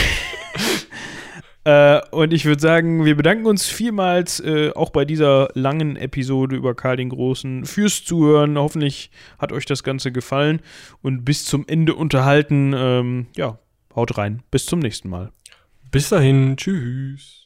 [laughs] äh, und ich würde sagen, wir bedanken uns vielmals äh, auch bei dieser langen Episode über Karl den Großen fürs Zuhören. Hoffentlich hat euch das Ganze gefallen und bis zum Ende unterhalten. Ähm, ja, haut rein. Bis zum nächsten Mal. Bis dahin. Tschüss.